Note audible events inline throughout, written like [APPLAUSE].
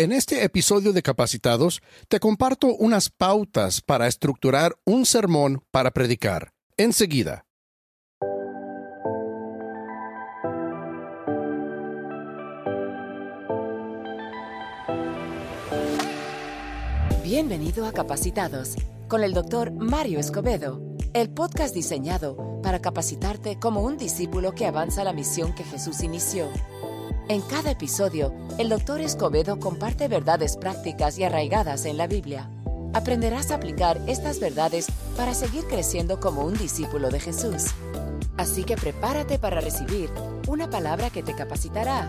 En este episodio de Capacitados te comparto unas pautas para estructurar un sermón para predicar. Enseguida. Bienvenido a Capacitados con el doctor Mario Escobedo, el podcast diseñado para capacitarte como un discípulo que avanza la misión que Jesús inició en cada episodio, el Dr. Escobedo comparte verdades prácticas y arraigadas en la Biblia. Aprenderás a aplicar estas verdades para seguir creciendo como un discípulo de Jesús. Así que prepárate para recibir una palabra que te capacitará.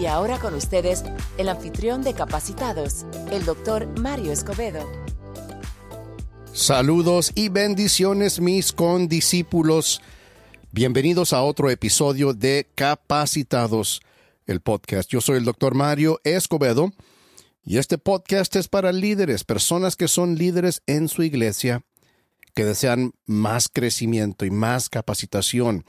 Y ahora con ustedes, el anfitrión de Capacitados, el Dr. Mario Escobedo. Saludos y bendiciones mis condiscípulos. Bienvenidos a otro episodio de Capacitados, el podcast. Yo soy el doctor Mario Escobedo y este podcast es para líderes, personas que son líderes en su iglesia, que desean más crecimiento y más capacitación.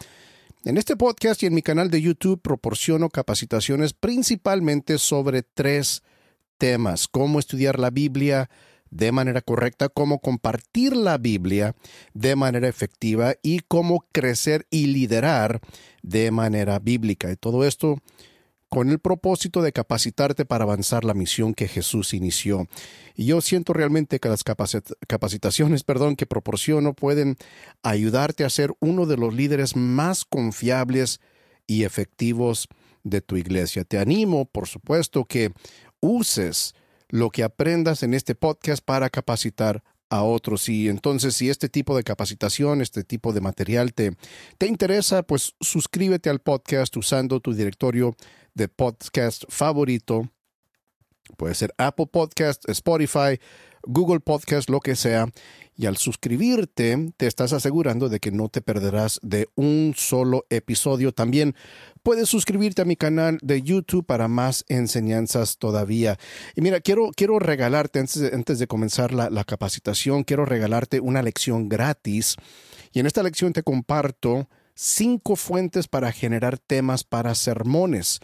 En este podcast y en mi canal de YouTube proporciono capacitaciones principalmente sobre tres temas, cómo estudiar la Biblia, de manera correcta, cómo compartir la Biblia de manera efectiva y cómo crecer y liderar de manera bíblica. Y todo esto con el propósito de capacitarte para avanzar la misión que Jesús inició. Y yo siento realmente que las capacitaciones perdón, que proporciono pueden ayudarte a ser uno de los líderes más confiables y efectivos de tu iglesia. Te animo, por supuesto, que uses lo que aprendas en este podcast para capacitar a otros. Y entonces, si este tipo de capacitación, este tipo de material te, te interesa, pues suscríbete al podcast usando tu directorio de podcast favorito. Puede ser Apple Podcast, Spotify, Google Podcast, lo que sea. Y al suscribirte, te estás asegurando de que no te perderás de un solo episodio. También puedes suscribirte a mi canal de YouTube para más enseñanzas todavía. Y mira, quiero, quiero regalarte, antes de, antes de comenzar la, la capacitación, quiero regalarte una lección gratis. Y en esta lección te comparto cinco fuentes para generar temas para sermones.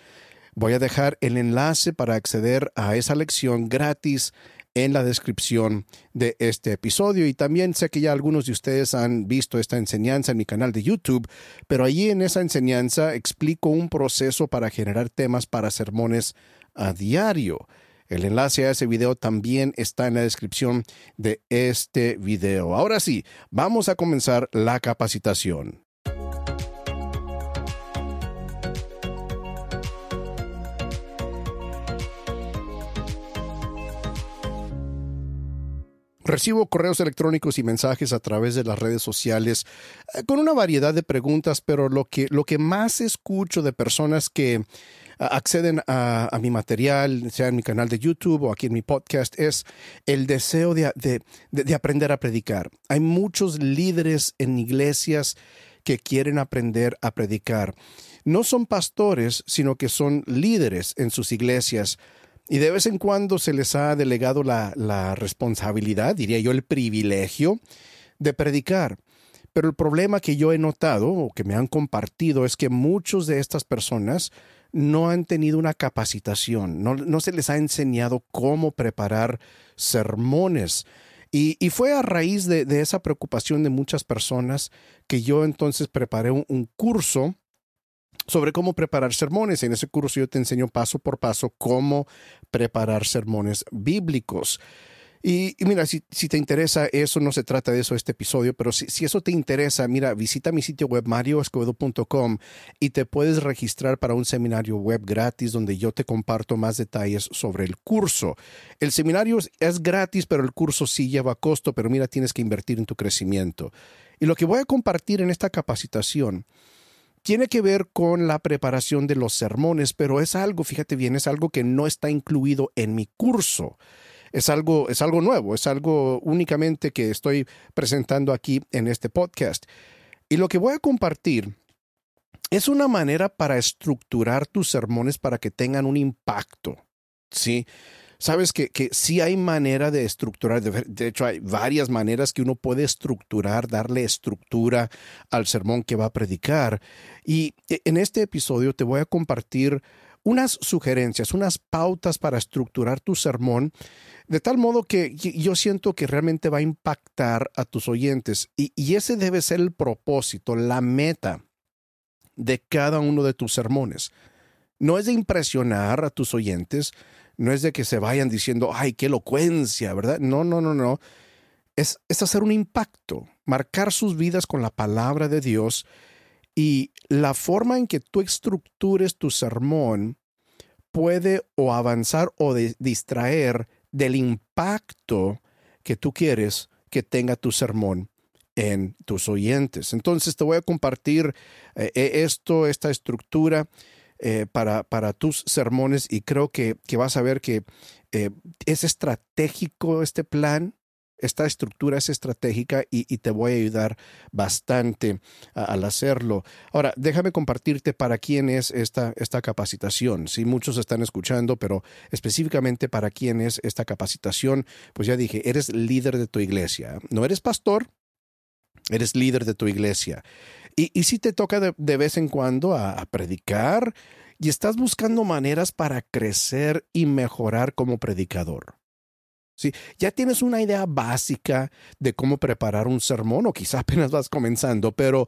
Voy a dejar el enlace para acceder a esa lección gratis en la descripción de este episodio. Y también sé que ya algunos de ustedes han visto esta enseñanza en mi canal de YouTube, pero allí en esa enseñanza explico un proceso para generar temas para sermones a diario. El enlace a ese video también está en la descripción de este video. Ahora sí, vamos a comenzar la capacitación. Recibo correos electrónicos y mensajes a través de las redes sociales eh, con una variedad de preguntas, pero lo que, lo que más escucho de personas que acceden a, mi material, sea en mi canal de YouTube o aquí en mi podcast, es el deseo de, de aprender a predicar. Hay muchos líderes en iglesias que quieren aprender a predicar. No son pastores, sino que son líderes en sus iglesias y de vez en cuando se les ha delegado la, responsabilidad, diría yo, el privilegio de predicar. Pero el problema que yo he notado o que me han compartido es que muchos de estas personas no han tenido una capacitación, no, se les ha enseñado cómo preparar sermones. Y, fue a raíz de, esa preocupación de muchas personas que yo entonces preparé un curso sobre cómo preparar sermones. En ese curso yo te enseño paso por paso cómo preparar sermones bíblicos. Y, mira, si, te interesa eso, no se trata de eso este episodio, pero si, eso te interesa, mira, visita mi sitio web marioescobedo.com y te puedes registrar para un seminario web gratis donde yo te comparto más detalles sobre el curso. El seminario es gratis, pero el curso sí lleva costo, pero mira, tienes que invertir en tu crecimiento. Y lo que voy a compartir en esta capacitación tiene que ver con la preparación de los sermones, pero es algo, fíjate bien, es algo que no está incluido en mi curso. Es algo, es algo nuevo, es algo únicamente que estoy presentando aquí en este podcast. Y lo que voy a compartir es una manera para estructurar tus sermones para que tengan un impacto. ¿Sí? Sabes que, que sí hay manera de estructurar, de, hecho hay varias maneras que uno puede estructurar, darle estructura al sermón que va a predicar. Y e, en este episodio te voy a compartir unas sugerencias, unas pautas para estructurar tu sermón, de tal modo que yo siento que realmente va a impactar a tus oyentes. Y, y ese debe ser el propósito, la meta de cada uno de tus sermones. No es de impresionar a tus oyentes, no es de que se vayan diciendo, ay, qué elocuencia, ¿verdad? No, no, no, no. Es, es hacer un impacto, marcar sus vidas con la palabra de Dios y la forma en que tú estructures tu sermón puede o avanzar o distraer del impacto que tú quieres que tenga tu sermón en tus oyentes. Entonces te voy a compartir eh, e-, esto, esta estructura eh, para, para, tus sermones y creo que, que vas a ver que eh, es estratégico este plan. Esta estructura es estratégica y, te voy a ayudar bastante al hacerlo. Ahora, déjame compartirte para quién es esta, esta capacitación. Si muchos están escuchando, pero específicamente para quién es esta capacitación, pues ya dije, eres líder de tu iglesia. No eres pastor, Eres líder de tu iglesia. Y, si te toca de, vez en cuando a, predicar y estás buscando maneras para crecer y mejorar como predicador. ¿Sí? Ya tienes una idea básica de cómo preparar un sermón o quizá [LAUGHS] apenas vas comenzando, pero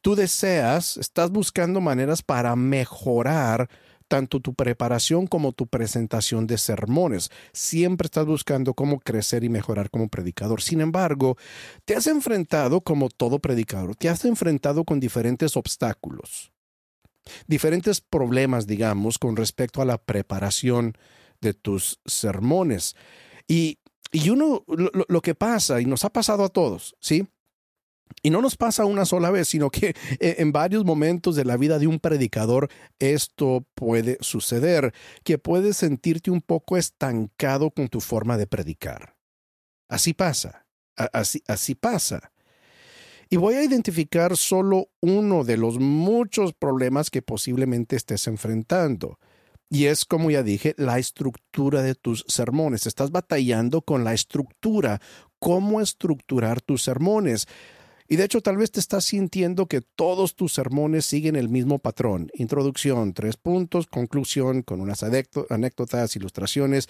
tú deseas, estás buscando maneras para mejorar tanto tu preparación como tu presentación de sermones. Siempre estás buscando cómo crecer y mejorar como predicador. Sin embargo, te has enfrentado, como todo predicador, te has enfrentado con diferentes obstáculos, diferentes problemas, digamos, con respecto a la preparación de tus sermones. Y, y uno, lo, lo que pasa, y nos ha pasado a todos, ¿sí? Y no nos pasa una sola vez, sino que [LAUGHS] eh, en varios momentos de la vida de un predicador esto puede suceder, que puedes sentirte un poco estancado con tu forma de predicar. Así pasa, así, así pasa. Y voy a identificar solo uno de los muchos problemas que posiblemente estés enfrentando. Y es, como ya dije, la estructura de tus sermones. Estás batallando con la estructura, cómo estructurar tus sermones. Y de hecho tal vez te estás sintiendo que todos tus sermones siguen el mismo patrón. Introducción, tres puntos, conclusión con unas anécdotas, ilustraciones.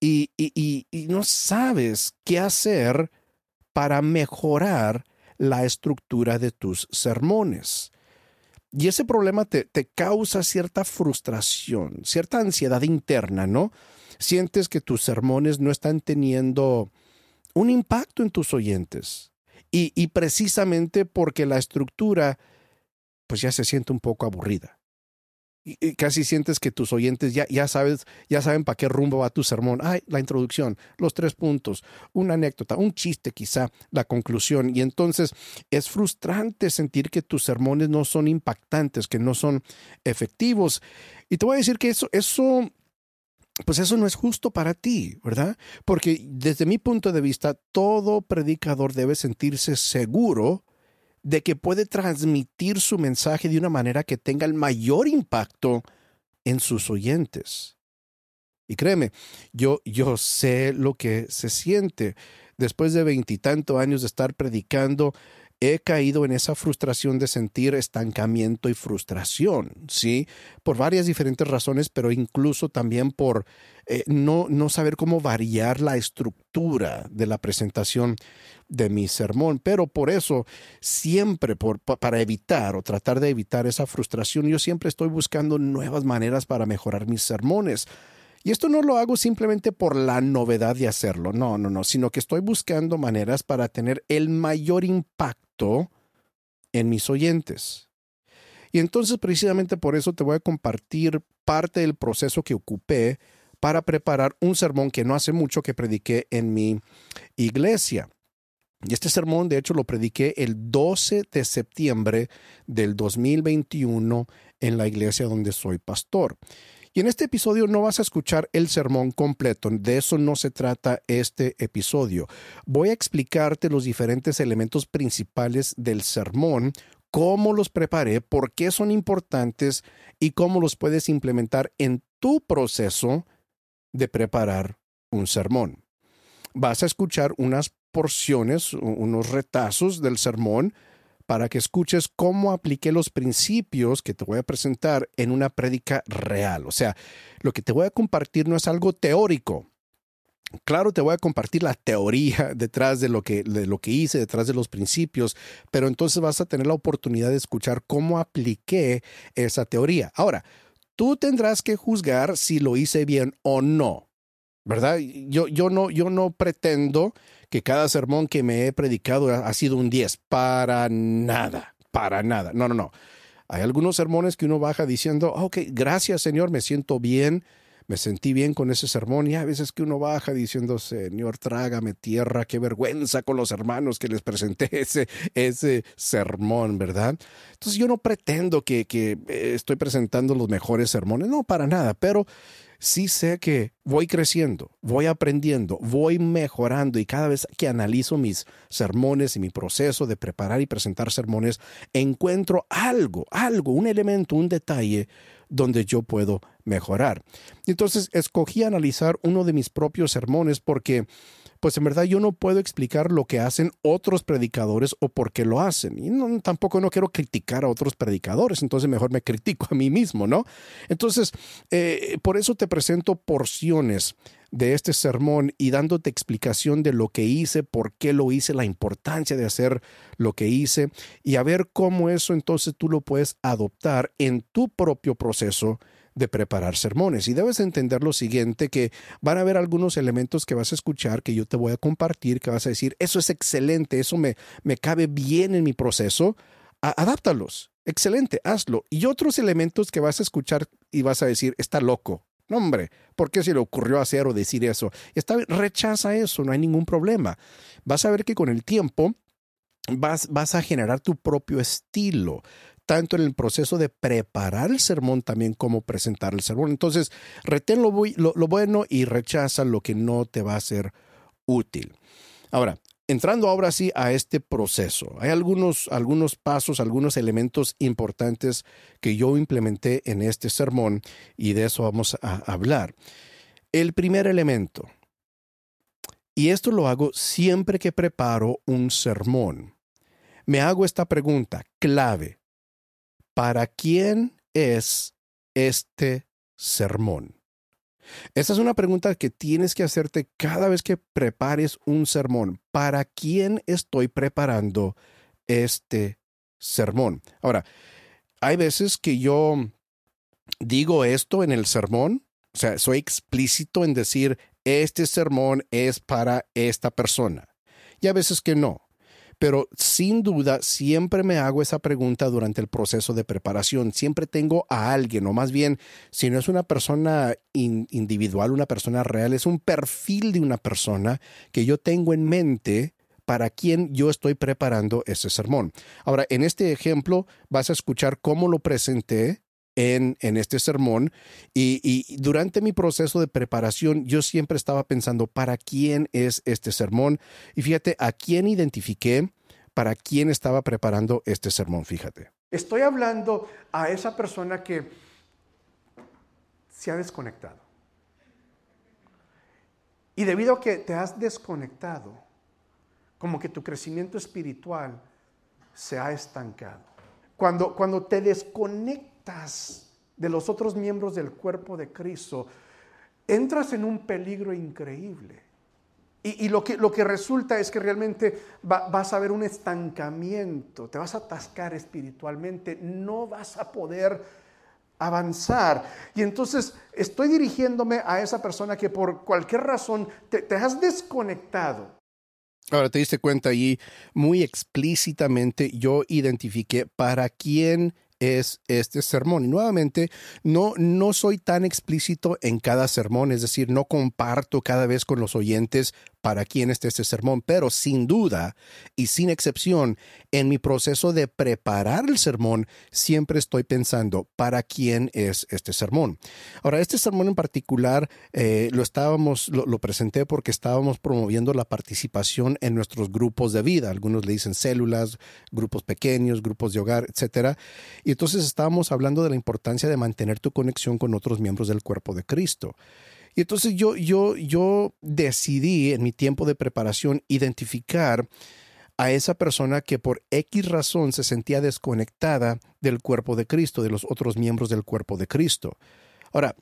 Y, no sabes qué hacer para mejorar la estructura de tus sermones. Y ese problema te, te, causa cierta frustración, cierta ansiedad interna, ¿no? Sientes que tus sermones no están teniendo un impacto en tus oyentes. Y, precisamente porque la estructura, pues ya se siente un poco aburrida. Y, casi sientes que tus oyentes ya, ya, sabes, ya saben para qué rumbo va tu sermón. Ay, la introducción, los tres puntos, una anécdota, un chiste quizá, la conclusión. Y entonces es frustrante sentir que tus sermones no son impactantes, que no son efectivos. Y te voy a decir que eso, eso pues eso no es justo para ti, ¿verdad? Porque desde mi punto de vista, todo predicador debe sentirse seguro de que puede transmitir su mensaje de una manera que tenga el mayor impacto en sus oyentes. Y créeme, yo, yo sé lo que se siente. Después de veintitantos años de estar predicando, he caído en esa frustración de sentir estancamiento y frustración, ¿sí? Por varias diferentes razones, pero incluso también por eh, no, no saber cómo variar la estructura de la presentación de mi sermón. Pero por eso, siempre, para evitar o tratar de evitar esa frustración, yo siempre estoy buscando nuevas maneras para mejorar mis sermones. Y esto no lo hago simplemente por la novedad de hacerlo, no, no, no, sino que estoy buscando maneras para tener el mayor impacto en mis oyentes. Y entonces precisamente por eso te voy a compartir parte del proceso que ocupé para preparar un sermón que no hace mucho que prediqué en mi iglesia. Y este sermón, de hecho, lo prediqué el 12 de septiembre del 2021 en la iglesia donde soy pastor. Y en este episodio no vas a escuchar el sermón completo, de eso no se trata este episodio. Voy a explicarte los diferentes elementos principales del sermón, cómo los preparé, por qué son importantes y cómo los puedes implementar en tu proceso de preparar un sermón. Vas a escuchar unas porciones, unos retazos del sermón, para que escuches cómo apliqué los principios que te voy a presentar en una prédica real. O sea, lo que te voy a compartir no es algo teórico, Claro, te voy a compartir la teoría [LAUGHS] detrás de lo, que, de lo que hice, detrás de los principios, pero entonces vas a tener la oportunidad de escuchar cómo apliqué esa teoría. Ahora, tú tendrás que juzgar si lo hice bien o no, ¿verdad? Yo, yo, no, yo no pretendo que cada sermón que me he predicado ha, sido un 10, para nada, para nada. No, no, no. Hay algunos sermones que uno baja diciendo, ok, gracias Señor, me siento bien, me sentí bien con ese sermón y a veces que uno baja diciendo, Señor, trágame tierra, qué vergüenza con los hermanos que les presenté [LAUGHS] ese, ese sermón, ¿verdad? Entonces yo no pretendo que, que eh, estoy presentando los mejores sermones, no, para nada, pero sí sé que voy creciendo, voy aprendiendo, voy mejorando y cada vez que analizo mis sermones y mi proceso de preparar y presentar sermones, encuentro algo, algo, un elemento, un detalle donde yo puedo mejorar. Entonces escogí analizar uno de mis propios sermones porque pues en verdad yo no puedo explicar lo que hacen otros predicadores o por qué lo hacen. Y tampoco no quiero criticar a otros predicadores, entonces mejor me critico a mí mismo, ¿no? Entonces, eh, por eso te presento porciones de este sermón y dándote explicación de lo que hice, por qué lo hice, la importancia de hacer lo que hice y a ver cómo eso entonces tú lo puedes adoptar en tu propio proceso de preparar sermones. Y debes entender lo siguiente, que van a haber algunos elementos que vas a escuchar, que yo te voy a compartir, que vas a decir, eso es excelente, eso me, me cabe bien en mi proceso, adáptalos, excelente, hazlo. Y otros elementos que vas a escuchar y vas a decir, está loco. No, hombre, ¿por qué se le ocurrió hacer o decir eso? Está, rechaza eso, no hay ningún problema. Vas a ver que con el tiempo vas, vas a generar tu propio estilo tanto en el proceso de preparar el sermón también como presentar el sermón. Entonces, retén lo, bueno y rechaza lo que no te va a ser útil. Ahora, entrando ahora sí a este proceso, hay algunos, algunos pasos, algunos elementos importantes que yo implementé en este sermón y de eso vamos a hablar. El primer elemento, y esto lo hago siempre que preparo un sermón, me hago esta pregunta clave. ¿Para quién es este sermón? Esa es una pregunta que tienes que hacerte cada vez que prepares un sermón. ¿Para quién estoy preparando este sermón? Ahora, hay veces que yo digo esto en el sermón, o sea, soy explícito en decir, este sermón es para esta persona. Y a veces que no. Pero sin duda, siempre me hago esa pregunta durante el proceso de preparación. Siempre tengo a alguien, o más bien, si no es una persona individual, una persona real, es un perfil de una persona que yo tengo en mente para quien yo estoy preparando ese sermón. Ahora, en este ejemplo vas a escuchar cómo lo presenté en, este sermón y, y, durante mi proceso de preparación yo siempre estaba pensando para quién es este sermón y fíjate a quién identifiqué para quién estaba preparando este sermón, fíjate. Estoy hablando a esa persona que se ha desconectado. Y debido a que te has desconectado, como que tu crecimiento espiritual se ha estancado. Cuando, cuando te desconectas, de los otros miembros del cuerpo de Cristo, entras en un peligro increíble. Y, lo, que, lo, que, resulta es que realmente vas a ver un estancamiento, te vas a atascar espiritualmente, no vas a poder avanzar. Y entonces estoy dirigiéndome a esa persona que por cualquier razón te, te has desconectado. Ahora te diste cuenta allí muy explícitamente, yo identifiqué para quién es este sermón. Y nuevamente, no, no soy tan explícito en cada sermón, es decir, no comparto cada vez con los oyentes para quién es este sermón, pero sin duda y sin excepción, en mi proceso de preparar el sermón, siempre estoy pensando para quién es este sermón. Ahora, este sermón en particular eh, lo estábamos, lo, presenté porque estábamos promoviendo la participación en nuestros grupos de vida. Algunos le dicen células, grupos pequeños, grupos de hogar, etcétera. Y entonces estábamos hablando de la importancia de mantener tu conexión con otros miembros del cuerpo de Cristo. Y entonces yo, yo, yo decidí en mi tiempo de preparación identificar a esa persona que por X razón se sentía desconectada del cuerpo de Cristo, de los otros miembros del cuerpo de Cristo. Ahora,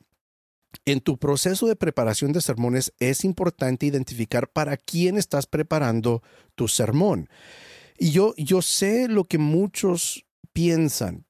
en tu proceso de preparación de sermones es importante identificar para quién estás preparando tu sermón. Y yo, yo sé lo que muchos piensan,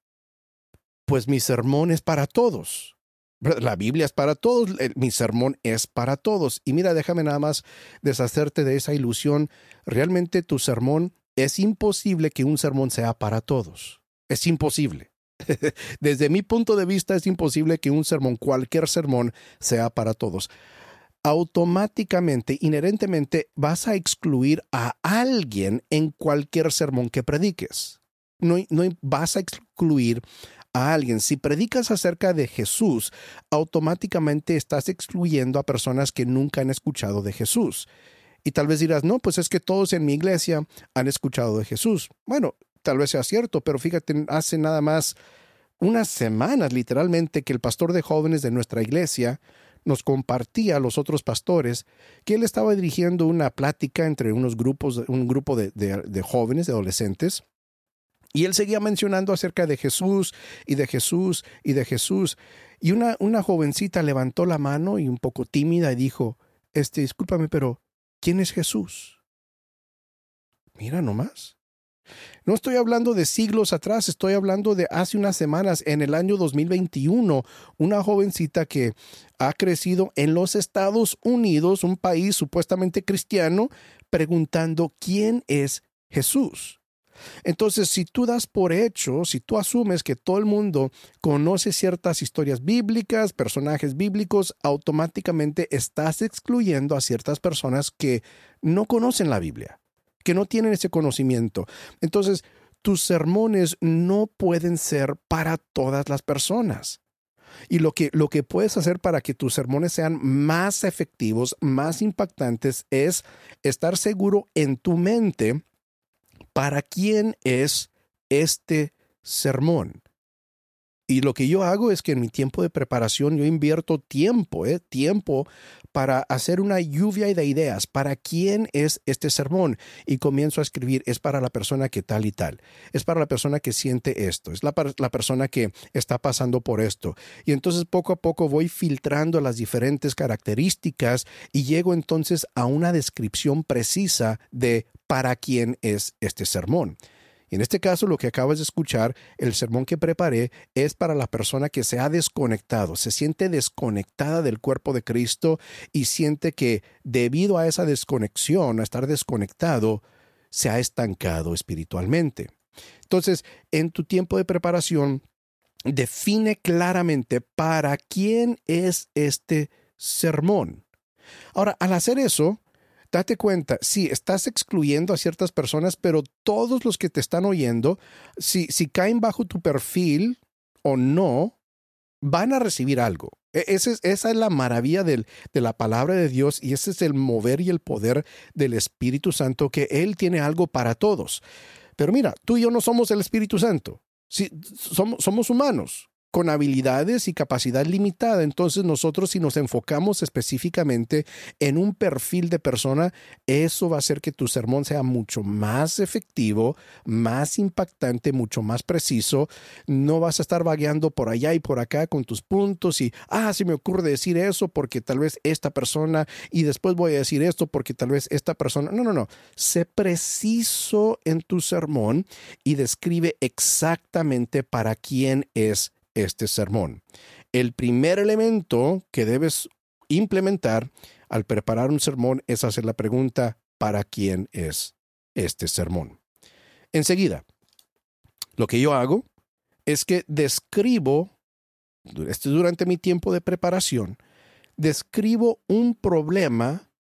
pues mi sermón es para todos. La Biblia es para todos, mi sermón es para todos. Y mira, déjame nada más deshacerte de esa ilusión. Realmente tu sermón es imposible que un sermón sea para todos. Es imposible. [LAUGHS] Desde mi punto de vista es imposible que un sermón, cualquier sermón, sea para todos. Automáticamente, inherentemente, vas a excluir a alguien en cualquier sermón que prediques. No, no vas a excluir a alguien. Si predicas acerca de Jesús, automáticamente estás excluyendo a personas que nunca han escuchado de Jesús. Y tal vez dirás, no, pues es que todos en mi iglesia han escuchado de Jesús. Bueno, tal vez sea cierto, pero fíjate, hace nada más unas semanas literalmente que el pastor de jóvenes de nuestra iglesia nos compartía a los otros pastores que él estaba dirigiendo una plática entre unos grupos, un grupo de, de jóvenes, de adolescentes, y él seguía mencionando acerca de Jesús y de Jesús y de Jesús. Y una, una jovencita levantó la mano y un poco tímida y dijo, este, discúlpame, pero ¿quién es Jesús? Mira nomás. No estoy hablando de siglos atrás, estoy hablando de hace unas semanas, en el año 2021, una jovencita que ha crecido en los Estados Unidos, un país supuestamente cristiano, preguntando quién es Jesús. Entonces, si tú das por hecho, si tú asumes que todo el mundo conoce ciertas historias bíblicas, personajes bíblicos, automáticamente estás excluyendo a ciertas personas que no conocen la Biblia que no tienen ese conocimiento. Entonces, tus sermones no pueden ser para todas las personas. Y lo que, lo que puedes hacer para que tus sermones sean más efectivos, más impactantes, es estar seguro en tu mente para quién es este sermón. Y lo que yo hago es que en mi tiempo de preparación yo invierto tiempo, ¿eh? tiempo para hacer una lluvia de ideas. ¿Para quién es este sermón? Y comienzo a escribir, es para la persona que tal y tal. Es para la persona que siente esto. Es la, la persona que está pasando por esto. Y entonces poco a poco voy filtrando las diferentes características y llego entonces a una descripción precisa de para quién es este sermón. En este caso, lo que acabas de escuchar, el sermón que preparé, es para la persona que se ha desconectado, se siente desconectada del cuerpo de Cristo y siente que debido a esa desconexión, a estar desconectado, se ha estancado espiritualmente. Entonces, en tu tiempo de preparación, define claramente para quién es este sermón. Ahora, al hacer eso, date cuenta, sí, estás excluyendo a ciertas personas, pero todos los que te están oyendo, si, si caen bajo tu perfil o no, van a recibir algo. E, esa es, la maravilla de la palabra de Dios y ese es el mover y el poder del Espíritu Santo, que Él tiene algo para todos. Pero mira, tú y yo no somos el Espíritu Santo. Somos humanos con habilidades y capacidad limitada. Entonces nosotros si nos enfocamos específicamente en un perfil de persona, eso va a hacer que tu sermón sea mucho más efectivo, más impactante, mucho más preciso. No vas a estar vagueando por allá y por acá con tus puntos y, ah, se me ocurre decir eso porque tal vez esta persona y después voy a decir esto porque tal vez esta persona. No, no, no. Sé preciso en tu sermón y describe exactamente para quién es este sermón. El primer elemento que debes implementar al preparar un sermón es hacer la pregunta, ¿para quién es este sermón? Enseguida, lo que yo hago es que describo, este, durante mi tiempo de preparación, describo un problema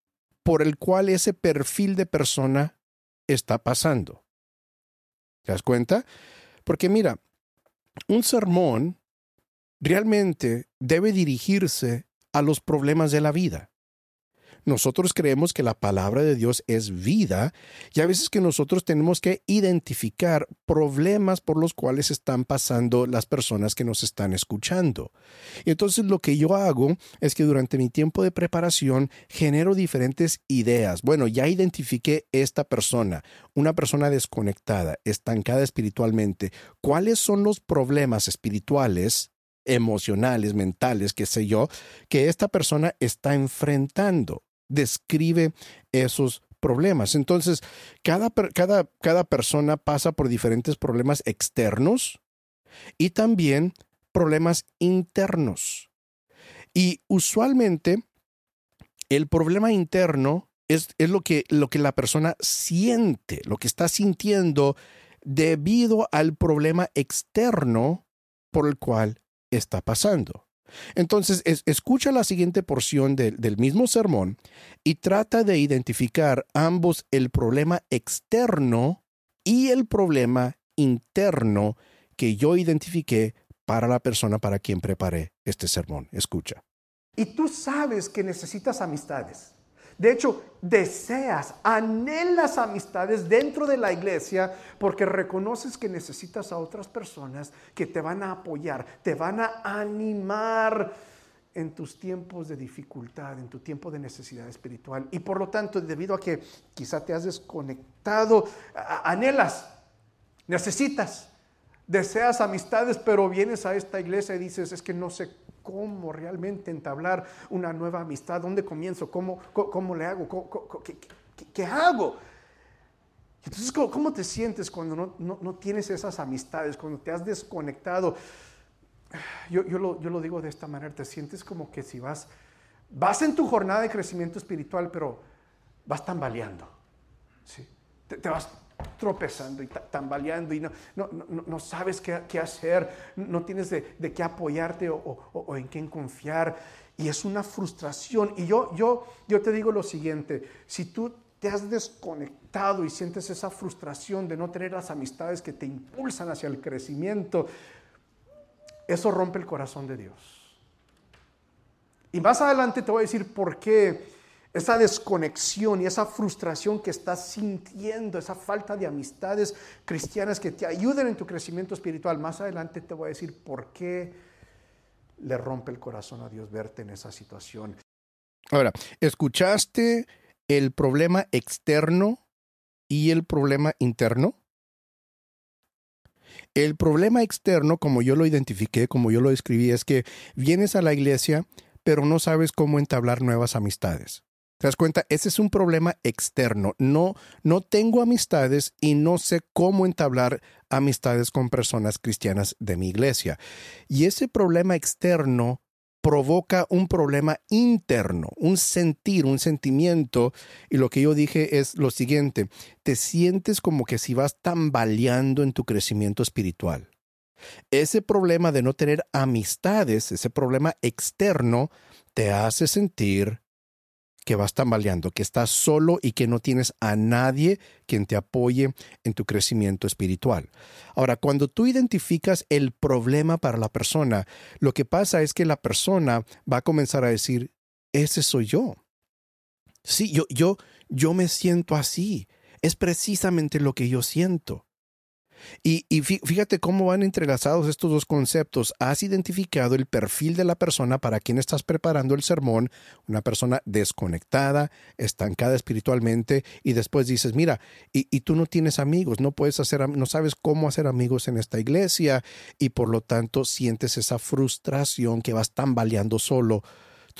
por el cual ese perfil de persona está pasando. ¿Te das cuenta? Porque mira, un sermón realmente debe dirigirse a los problemas de la vida. nosotros creemos que la palabra de Dios es vida y a veces que nosotros tenemos que identificar problemas por los cuales están pasando las personas que nos están escuchando. Y entonces lo que yo hago es que durante mi tiempo de preparación genero diferentes ideas. Bueno, ya identifiqué esta persona, una persona desconectada, estancada espiritualmente. ¿Cuáles son los problemas espirituales emocionales, mentales, qué sé yo, que esta persona está enfrentando. Describe esos problemas. Entonces, cada, cada, cada persona pasa por diferentes problemas externos y también problemas internos. Y usualmente el problema interno es, es, lo, que, lo que la persona siente, lo que está sintiendo debido al problema externo por el cual está pasando. Entonces, escucha la siguiente porción del mismo sermón y trata de identificar ambos el problema externo y el problema interno que yo identifiqué para la persona para quien preparé este sermón. Escucha. Y tú sabes que necesitas amistades. De hecho, deseas, anhelas amistades dentro de la iglesia porque reconoces que necesitas a otras personas que te van a apoyar, te van a animar en tus tiempos de dificultad, en tu tiempo de necesidad espiritual. Y por lo tanto, debido a que quizá te has desconectado, anhelas, necesitas, deseas amistades, pero vienes a esta iglesia y dices, es que no sé cómo realmente entablar una nueva amistad, dónde comienzo, cómo, cómo, le hago, qué, hago. Entonces, ¿cómo, te sientes cuando no, tienes esas amistades, cuando te has desconectado? Yo, yo, lo, yo, lo, digo de esta manera, te sientes como que si vas, vas en tu jornada de crecimiento espiritual, pero vas tambaleando. ¿sí? Te vas tropezando y tambaleando y no, no, no, sabes qué, hacer, no tienes de, qué apoyarte o, en quién confiar. Y es una frustración. Y yo, yo, yo te digo lo siguiente, si tú te has desconectado y sientes esa frustración de no tener las amistades que te impulsan hacia el crecimiento, eso rompe el corazón de Dios. Y más adelante te voy a decir por qué esa desconexión y esa frustración que estás sintiendo, esa falta de amistades cristianas que te ayuden en tu crecimiento espiritual. Más adelante te voy a decir por qué le rompe el corazón a Dios verte en esa situación. Ahora, ¿escuchaste el problema externo y el problema interno? El problema externo, como yo lo identifiqué, como yo lo describí, es que vienes a la iglesia, pero no sabes cómo entablar nuevas amistades. ¿Te das cuenta? Ese es un problema externo. No, no tengo amistades y no sé cómo entablar amistades con personas cristianas de mi iglesia. Y ese problema externo provoca un problema interno, un sentir, un sentimiento. Y lo que yo dije es lo siguiente, te sientes como que si vas tambaleando en tu crecimiento espiritual. Ese problema de no tener amistades, ese problema externo, te hace sentir que vas tambaleando, que estás solo y que no tienes a nadie quien te apoye en tu crecimiento espiritual. Ahora, cuando tú identificas el problema para la persona, lo que pasa es que la persona va a comenzar a decir, ese soy yo. Sí, yo, yo, yo me siento así. Es precisamente lo que yo siento. Y, fíjate cómo van entrelazados estos dos conceptos. Has identificado el perfil de la persona para quien estás preparando el sermón, una persona desconectada, estancada espiritualmente, y después dices, mira, y, y tú no tienes amigos, no puedes hacer, no sabes cómo hacer amigos en esta iglesia, y por lo tanto sientes esa frustración que vas tambaleando solo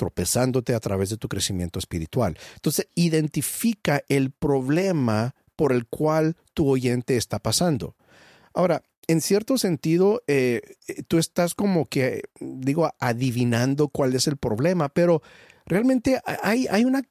tropezándote a través de tu crecimiento espiritual. Entonces, identifica el problema por el cual tu oyente está pasando. Ahora, en cierto sentido, eh, eh, tú estás como que, digo, adivinando cuál es el problema, pero realmente hay, una,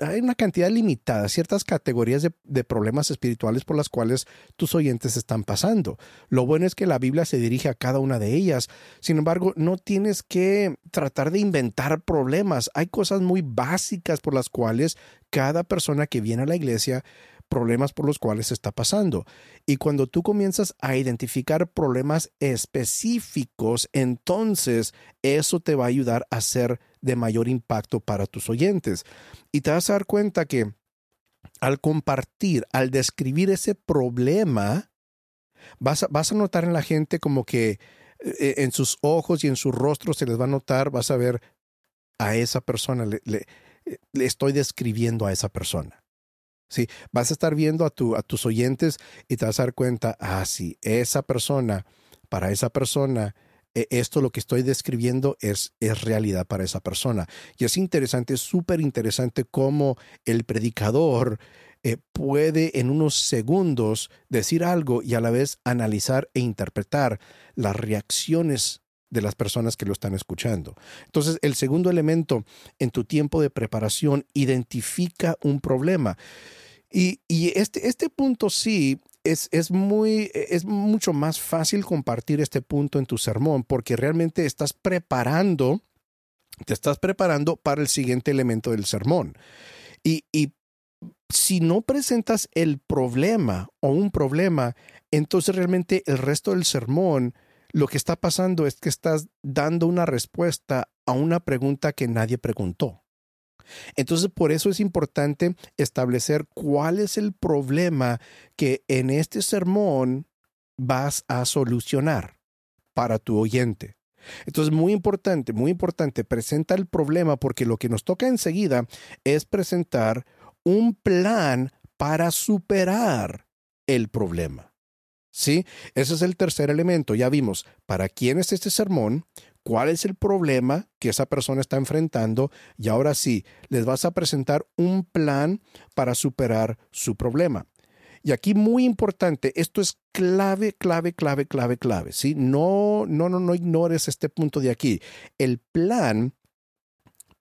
hay una, cantidad limitada, ciertas categorías de, problemas espirituales por las cuales tus oyentes están pasando. Lo bueno es que la Biblia se dirige a cada una de ellas. Sin embargo, no tienes que tratar de inventar problemas. Hay cosas muy básicas por las cuales cada persona que viene a la iglesia problemas por los cuales está pasando. Y cuando tú comienzas a identificar problemas específicos, entonces eso te va a ayudar a ser de mayor impacto para tus oyentes. Y te vas a dar cuenta que al compartir, al describir ese problema, vas a, vas a notar en la gente como que eh, en sus ojos y en su rostro se les va a notar, vas a ver a esa persona, le, le estoy describiendo a esa persona. Sí, vas a estar viendo a, tu, a tus oyentes y te vas a dar cuenta, ah, sí, esa persona, para esa persona, e, esto lo que estoy describiendo es, es realidad para esa persona. Y es interesante, es súper interesante cómo el predicador eh, puede en unos segundos decir algo y a la vez analizar e interpretar las reacciones de las personas que lo están escuchando. Entonces, el segundo elemento en tu tiempo de preparación identifica un problema. Y, este, este punto sí es, es, muy, es mucho más fácil compartir este punto en tu sermón porque realmente estás preparando, te estás preparando para el siguiente elemento del sermón. Y, y si no presentas el problema o un problema, entonces realmente el resto del sermón lo que está pasando es que estás dando una respuesta a una pregunta que nadie preguntó. Entonces, por eso es importante establecer cuál es el problema que en este sermón vas a solucionar para tu oyente. Entonces, muy importante, muy importante, presenta el problema porque lo que nos toca enseguida es presentar un plan para superar el problema. ¿Sí? Ese es el tercer elemento. Ya vimos para quién es este sermón, cuál es el problema que esa persona está enfrentando y ahora sí, les vas a presentar un plan para superar su problema. Y aquí muy importante, esto es clave, clave, clave, clave, clave, ¿sí? No, no, no, no ignores este punto de aquí. El plan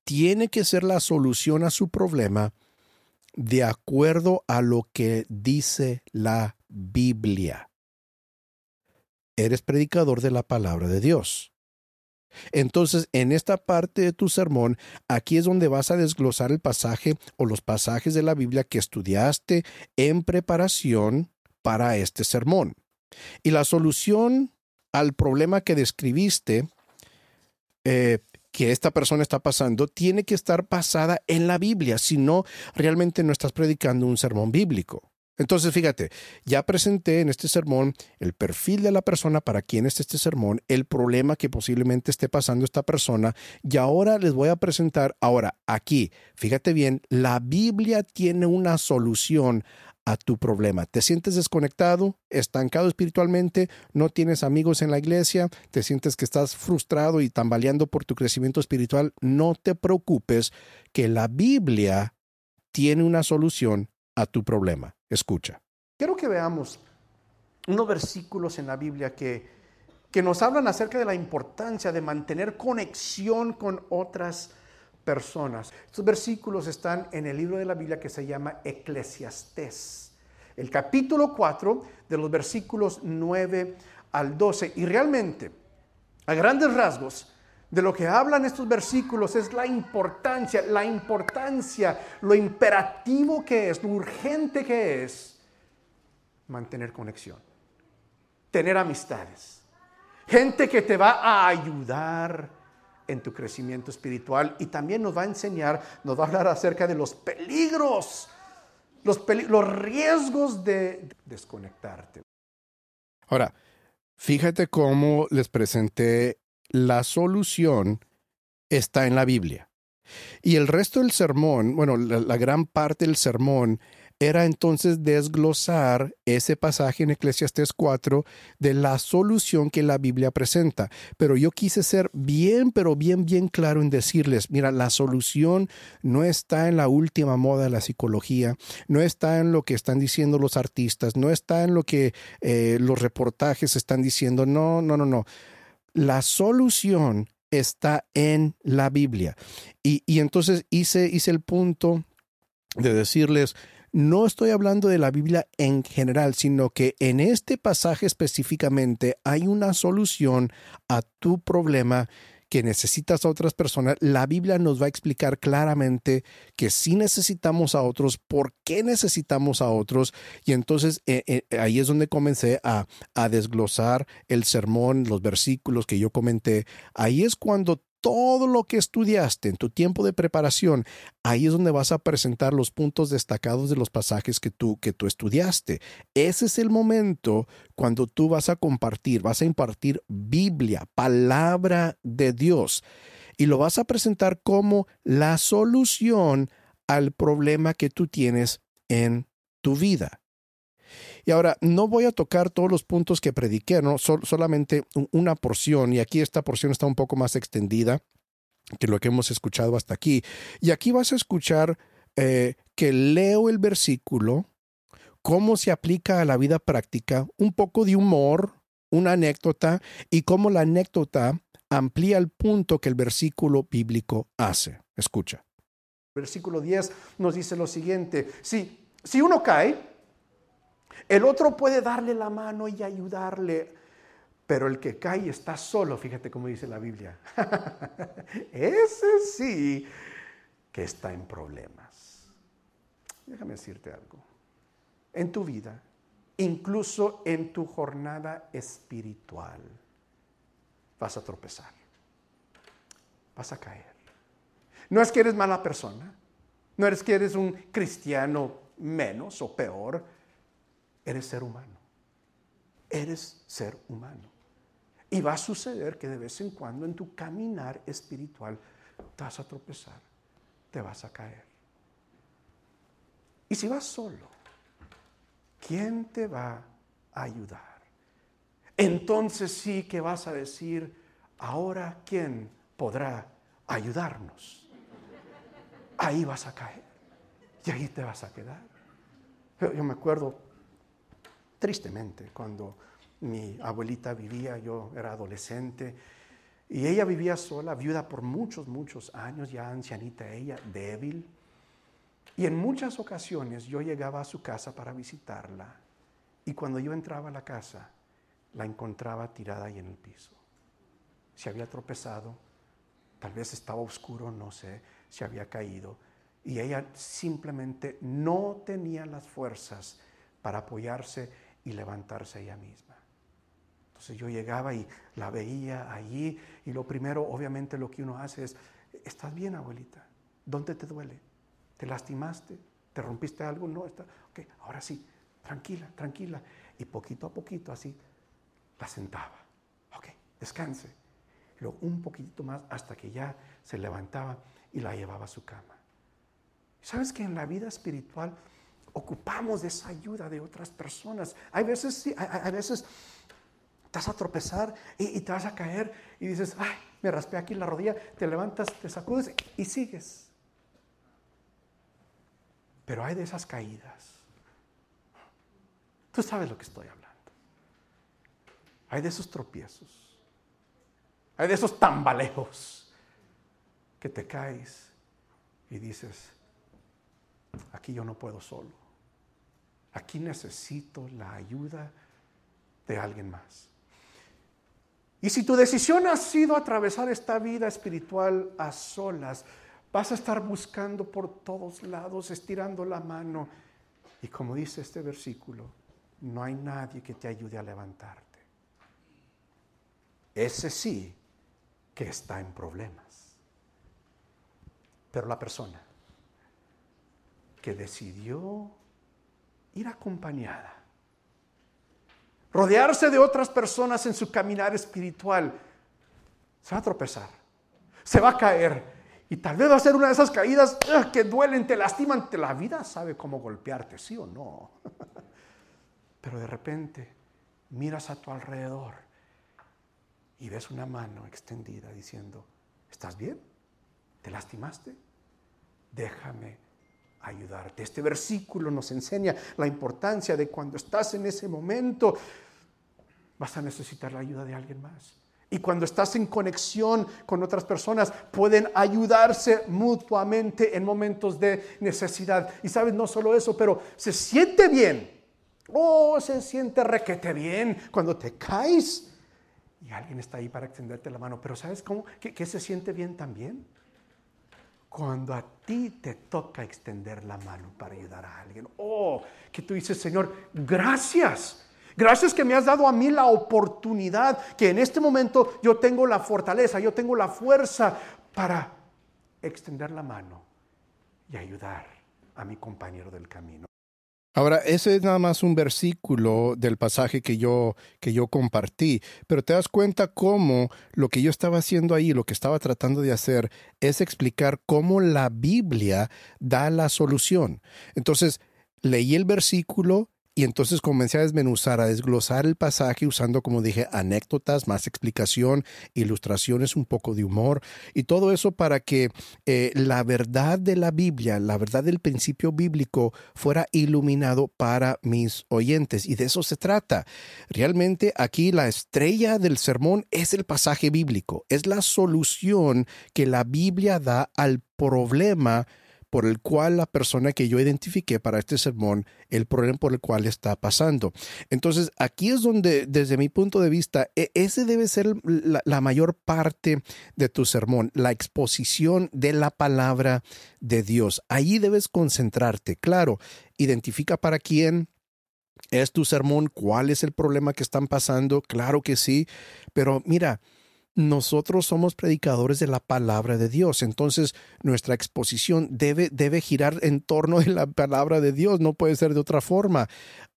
tiene que ser la solución a su problema de acuerdo a lo que dice la Biblia. Eres predicador de la palabra de Dios. Entonces, en esta parte de tu sermón, aquí es donde vas a desglosar el pasaje o los pasajes de la Biblia que estudiaste en preparación para este sermón. Y la solución al problema que describiste, eh, que esta persona está pasando, tiene que estar basada en la Biblia, si no, realmente no estás predicando un sermón bíblico. Entonces, fíjate, ya presenté en este sermón el perfil de la persona para quien es este sermón, el problema que posiblemente esté pasando esta persona, y ahora les voy a presentar, ahora aquí, fíjate bien, la Biblia tiene una solución a tu problema. ¿Te sientes desconectado, estancado espiritualmente, no tienes amigos en la iglesia, te sientes que estás frustrado y tambaleando por tu crecimiento espiritual? No te preocupes, que la Biblia tiene una solución a tu problema. Escucha. Quiero que veamos unos versículos en la Biblia que, que nos hablan acerca de la importancia de mantener conexión con otras personas. Estos versículos están en el libro de la Biblia que se llama Eclesiastés, el capítulo 4 de los versículos 9 al 12. Y realmente, a grandes rasgos, de lo que hablan estos versículos es la importancia, la importancia, lo imperativo que es, lo urgente que es mantener conexión, tener amistades, gente que te va a ayudar en tu crecimiento espiritual y también nos va a enseñar, nos va a hablar acerca de los peligros, los, los riesgos de desconectarte. Ahora, fíjate cómo les presenté la solución está en la Biblia. Y el resto del sermón, bueno, la, gran parte del sermón era entonces desglosar ese pasaje en Eclesiastes 4 de la solución que la Biblia presenta. Pero yo quise ser bien, pero bien, bien claro en decirles, mira, la solución no está en la última moda de la psicología, no está en lo que están diciendo los artistas, no está en lo que eh, los reportajes están diciendo, no, no, no, no la solución está en la Biblia. Y, entonces hice, hice el punto de decirles, no estoy hablando de la Biblia en general, sino que en este pasaje específicamente hay una solución a tu problema que necesitas a otras personas, la Biblia nos va a explicar claramente que sí necesitamos a otros, por qué necesitamos a otros. Y entonces eh, eh, ahí es donde comencé a, a desglosar el sermón, los versículos que yo comenté. Ahí es cuando todo lo que estudiaste en tu tiempo de preparación, ahí es donde vas a presentar los puntos destacados de los pasajes que tú, que tú estudiaste. Ese es el momento cuando tú vas a compartir, vas a impartir Biblia, palabra de Dios, y lo vas a presentar como la solución al problema que tú tienes en tu vida. Y ahora, no voy a tocar todos los puntos que prediqué, ¿no? solamente una porción, y aquí esta porción está un poco más extendida que lo que hemos escuchado hasta aquí. Y aquí vas a escuchar eh, que leo el versículo, cómo se aplica a la vida práctica, un poco de humor, una anécdota, y cómo la anécdota amplía el punto que el versículo bíblico hace. Escucha. Versículo 10 nos dice lo siguiente, si, si uno cae, el otro puede darle la mano y ayudarle, pero el que cae está solo, fíjate cómo dice la Biblia. [LAUGHS] Ese sí que está en problemas. Déjame decirte algo. En tu vida, incluso en tu jornada espiritual, vas a tropezar. Vas a caer. No es que eres mala persona, no es que eres un cristiano menos o peor, Eres ser humano. Eres ser humano. Y va a suceder que de vez en cuando en tu caminar espiritual te vas a tropezar, te vas a caer. Y si vas solo, ¿quién te va a ayudar? Entonces sí que vas a decir, ahora ¿quién podrá ayudarnos? Ahí vas a caer y ahí te vas a quedar. Yo, me acuerdo tristemente, cuando mi abuelita vivía, yo era adolescente, y ella vivía sola, viuda por muchos, muchos años, ya ancianita ella, débil. Y en muchas ocasiones yo llegaba a su casa para visitarla, y cuando yo entraba a la casa, la encontraba tirada ahí en el piso. Se había tropezado, tal vez estaba oscuro, no sé, se había caído, y ella simplemente no tenía las fuerzas para apoyarse y levantarse ella misma. Entonces yo llegaba y la veía allí y lo primero, obviamente, lo que uno hace es, ¿estás bien, abuelita? ¿Dónde te duele? ¿Te lastimaste? ¿Te rompiste algo? No, está. Ok, ahora sí, tranquila, tranquila. Y poquito a poquito así la sentaba. Ok, descanse. Luego un poquito más hasta que ya se levantaba y la llevaba a su cama. ¿Sabes que en la vida espiritual ocupamos de esa ayuda de otras personas. Hay veces, sí, hay, veces te vas a tropezar y, te vas a caer y dices, ay, me raspé aquí la rodilla, te levantas, te sacudes y sigues. Pero hay de esas caídas. Tú sabes lo que estoy hablando. Hay de esos tropiezos. Hay de esos tambaleos que te caes y dices, aquí yo no puedo solo. Aquí necesito la ayuda de alguien más. Y si tu decisión ha sido atravesar esta vida espiritual a solas, vas a estar buscando por todos lados, estirando la mano. Y como dice este versículo, no hay nadie que te ayude a levantarte. Ese sí que está en problemas. Pero la persona que decidió ir acompañada. Rodearse de otras personas en su caminar espiritual. Se va a tropezar, se va a caer. Y tal vez va a ser una de esas caídas que duelen, te lastiman. La vida sabe cómo golpearte, sí o no. [LAUGHS] Pero de repente miras a tu alrededor y ves una mano extendida diciendo, ¿estás bien? ¿Te lastimaste? Déjame ayudarte. Este versículo nos enseña la importancia de cuando estás en ese momento, vas a necesitar la ayuda de alguien más. Y cuando estás en conexión con otras personas, pueden ayudarse mutuamente en momentos de necesidad. Y sabes, no solo eso, pero se siente bien. Oh, se siente requete bien cuando te caes y alguien está ahí para extenderte la mano. Pero ¿sabes cómo? ¿Qué, se siente bien también? Cuando a ti te toca extender la mano para ayudar a alguien. Oh, que tú dices, Señor, gracias. Gracias que me has dado a mí la oportunidad, que en este momento yo tengo la fortaleza, yo tengo la fuerza para extender la mano y ayudar a mi compañero del camino. Ahora, ese es nada más un versículo del pasaje que yo, que yo compartí, pero te das cuenta cómo lo que yo estaba haciendo ahí, lo que estaba tratando de hacer, es explicar cómo la Biblia da la solución. Entonces, leí el versículo, y entonces comencé a desmenuzar, a desglosar el pasaje usando, como dije, anécdotas, más explicación, ilustraciones, un poco de humor y todo eso para que eh, la verdad de la Biblia, la verdad del principio bíblico fuera iluminado para mis oyentes. Y de eso se trata. Realmente aquí la estrella del sermón es el pasaje bíblico, es la solución que la Biblia da al problema por el cual la persona que yo identifiqué para este sermón, el problema por el cual está pasando. Entonces, aquí es donde, desde mi punto de vista, e, ese debe ser la, la mayor parte de tu sermón, la exposición de la palabra de Dios. Ahí debes concentrarte. Claro, identifica para quién, ¿Es tu sermón? ¿Cuál es el problema que están pasando? Claro que sí, pero mira, nosotros somos predicadores de la palabra de Dios, entonces nuestra exposición debe, debe girar en torno de la palabra de Dios, no puede ser de otra forma.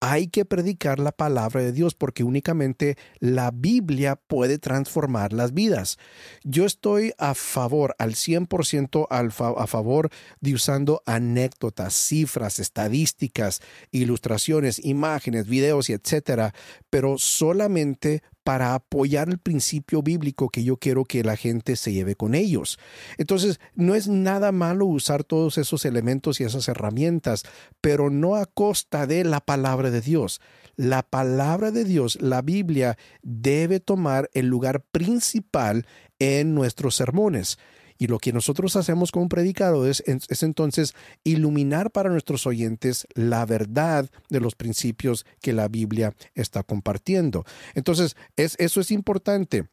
Hay que predicar la palabra de Dios porque únicamente la Biblia puede transformar las vidas. Yo estoy a favor, al 100% a favor de usando anécdotas, cifras, estadísticas, ilustraciones, imágenes, videos y etcétera, pero solamente para apoyar el principio bíblico que yo quiero que la gente se lleve con ellos. Entonces, no es nada malo usar todos esos elementos y esas herramientas, pero no a costa de la palabra de Dios. La palabra de Dios, la Biblia, debe tomar el lugar principal en nuestros sermones. Y lo que nosotros hacemos como predicadores es, es, entonces iluminar para nuestros oyentes la verdad de los principios que la Biblia está compartiendo. Entonces, es, eso es importante.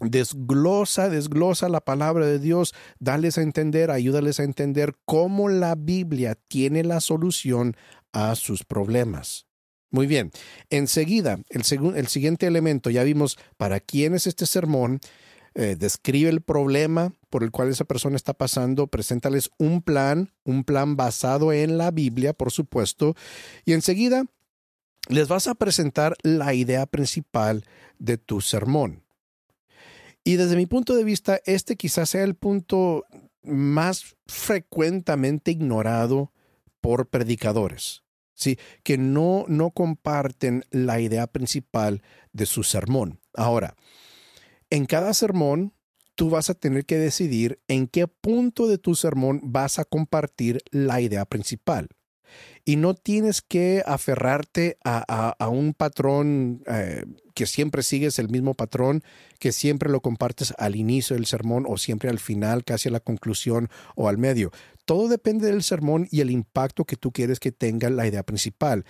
Desglosa, desglosa la palabra de Dios, dales a entender, ayúdales a entender cómo la Biblia tiene la solución a sus problemas. Muy bien, enseguida, el, el siguiente elemento, ya vimos para quién es este sermón, eh, describe el problema por el cual esa persona está pasando, preséntales un plan, un plan basado en la Biblia, por supuesto, y enseguida les vas a presentar la idea principal de tu sermón. Y desde mi punto de vista, este quizás sea el punto más frecuentemente ignorado por predicadores. ¿sí? que no, no comparten la idea principal de su sermón. Ahora, en cada sermón, tú vas a tener que decidir en qué punto de tu sermón vas a compartir la idea principal. Y no tienes que aferrarte a, un patrón eh, que siempre sigues el mismo patrón, que siempre lo compartes al inicio del sermón o siempre al final, casi a la conclusión o al medio. Todo depende del sermón y el impacto que tú quieres que tenga la idea principal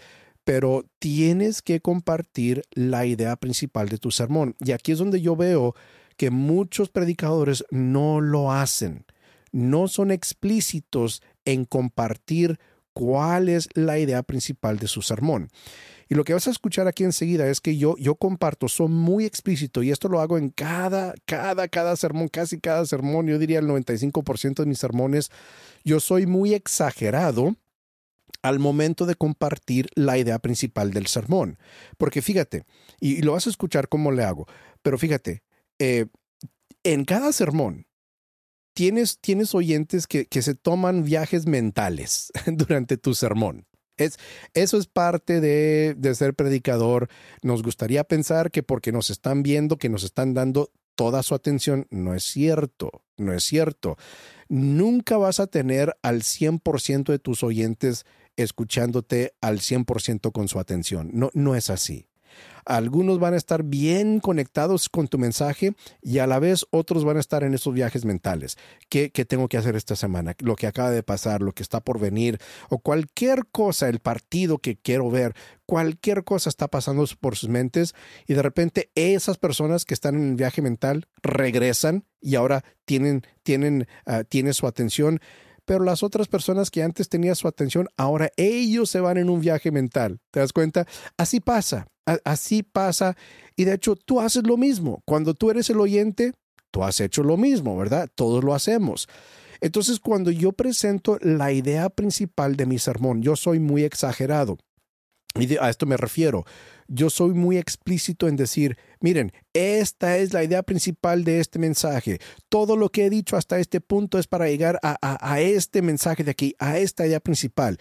pero tienes que compartir la idea principal de tu sermón. Y aquí es donde yo veo que muchos predicadores no lo hacen, no son explícitos en compartir cuál es la idea principal de su sermón. Y lo que vas a escuchar aquí enseguida es que yo, yo comparto, soy muy explícito y esto lo hago en cada, cada, cada sermón, casi cada sermón, yo diría el 95% de mis sermones, yo soy muy exagerado al momento de compartir la idea principal del sermón. Porque fíjate, y, lo vas a escuchar cómo le hago, pero fíjate, eh, en cada sermón tienes, tienes oyentes que, que, se toman viajes mentales [LAUGHS] durante tu sermón. Es, eso es parte de, de ser predicador. Nos gustaría pensar que porque nos están viendo, que nos están dando toda su atención. No es cierto, no es cierto. Nunca vas a tener al 100% de tus oyentes escuchándote al 100% con su atención. No, no es así. Algunos van a estar bien conectados con tu mensaje y a la vez otros van a estar en esos viajes mentales. ¿Qué, ¿Qué, tengo que hacer esta semana? Lo que acaba de pasar, lo que está por venir o cualquier cosa, el partido que quiero ver, cualquier cosa está pasando por sus mentes y de repente esas personas que están en el viaje mental regresan y ahora tienen, tienen, uh, tienen su atención pero las otras personas que antes tenían su atención, ahora ellos se van en un viaje mental. ¿Te das cuenta? Así pasa, así pasa. Y de hecho, tú haces lo mismo. Cuando tú eres el oyente, tú has hecho lo mismo, ¿verdad? Todos lo hacemos. Entonces, cuando yo presento la idea principal de mi sermón, yo soy muy exagerado. Y a esto me refiero yo soy muy explícito en decir, miren, esta es la idea principal de este mensaje. Todo lo que he dicho hasta este punto es para llegar a, a, este mensaje de aquí, a esta idea principal.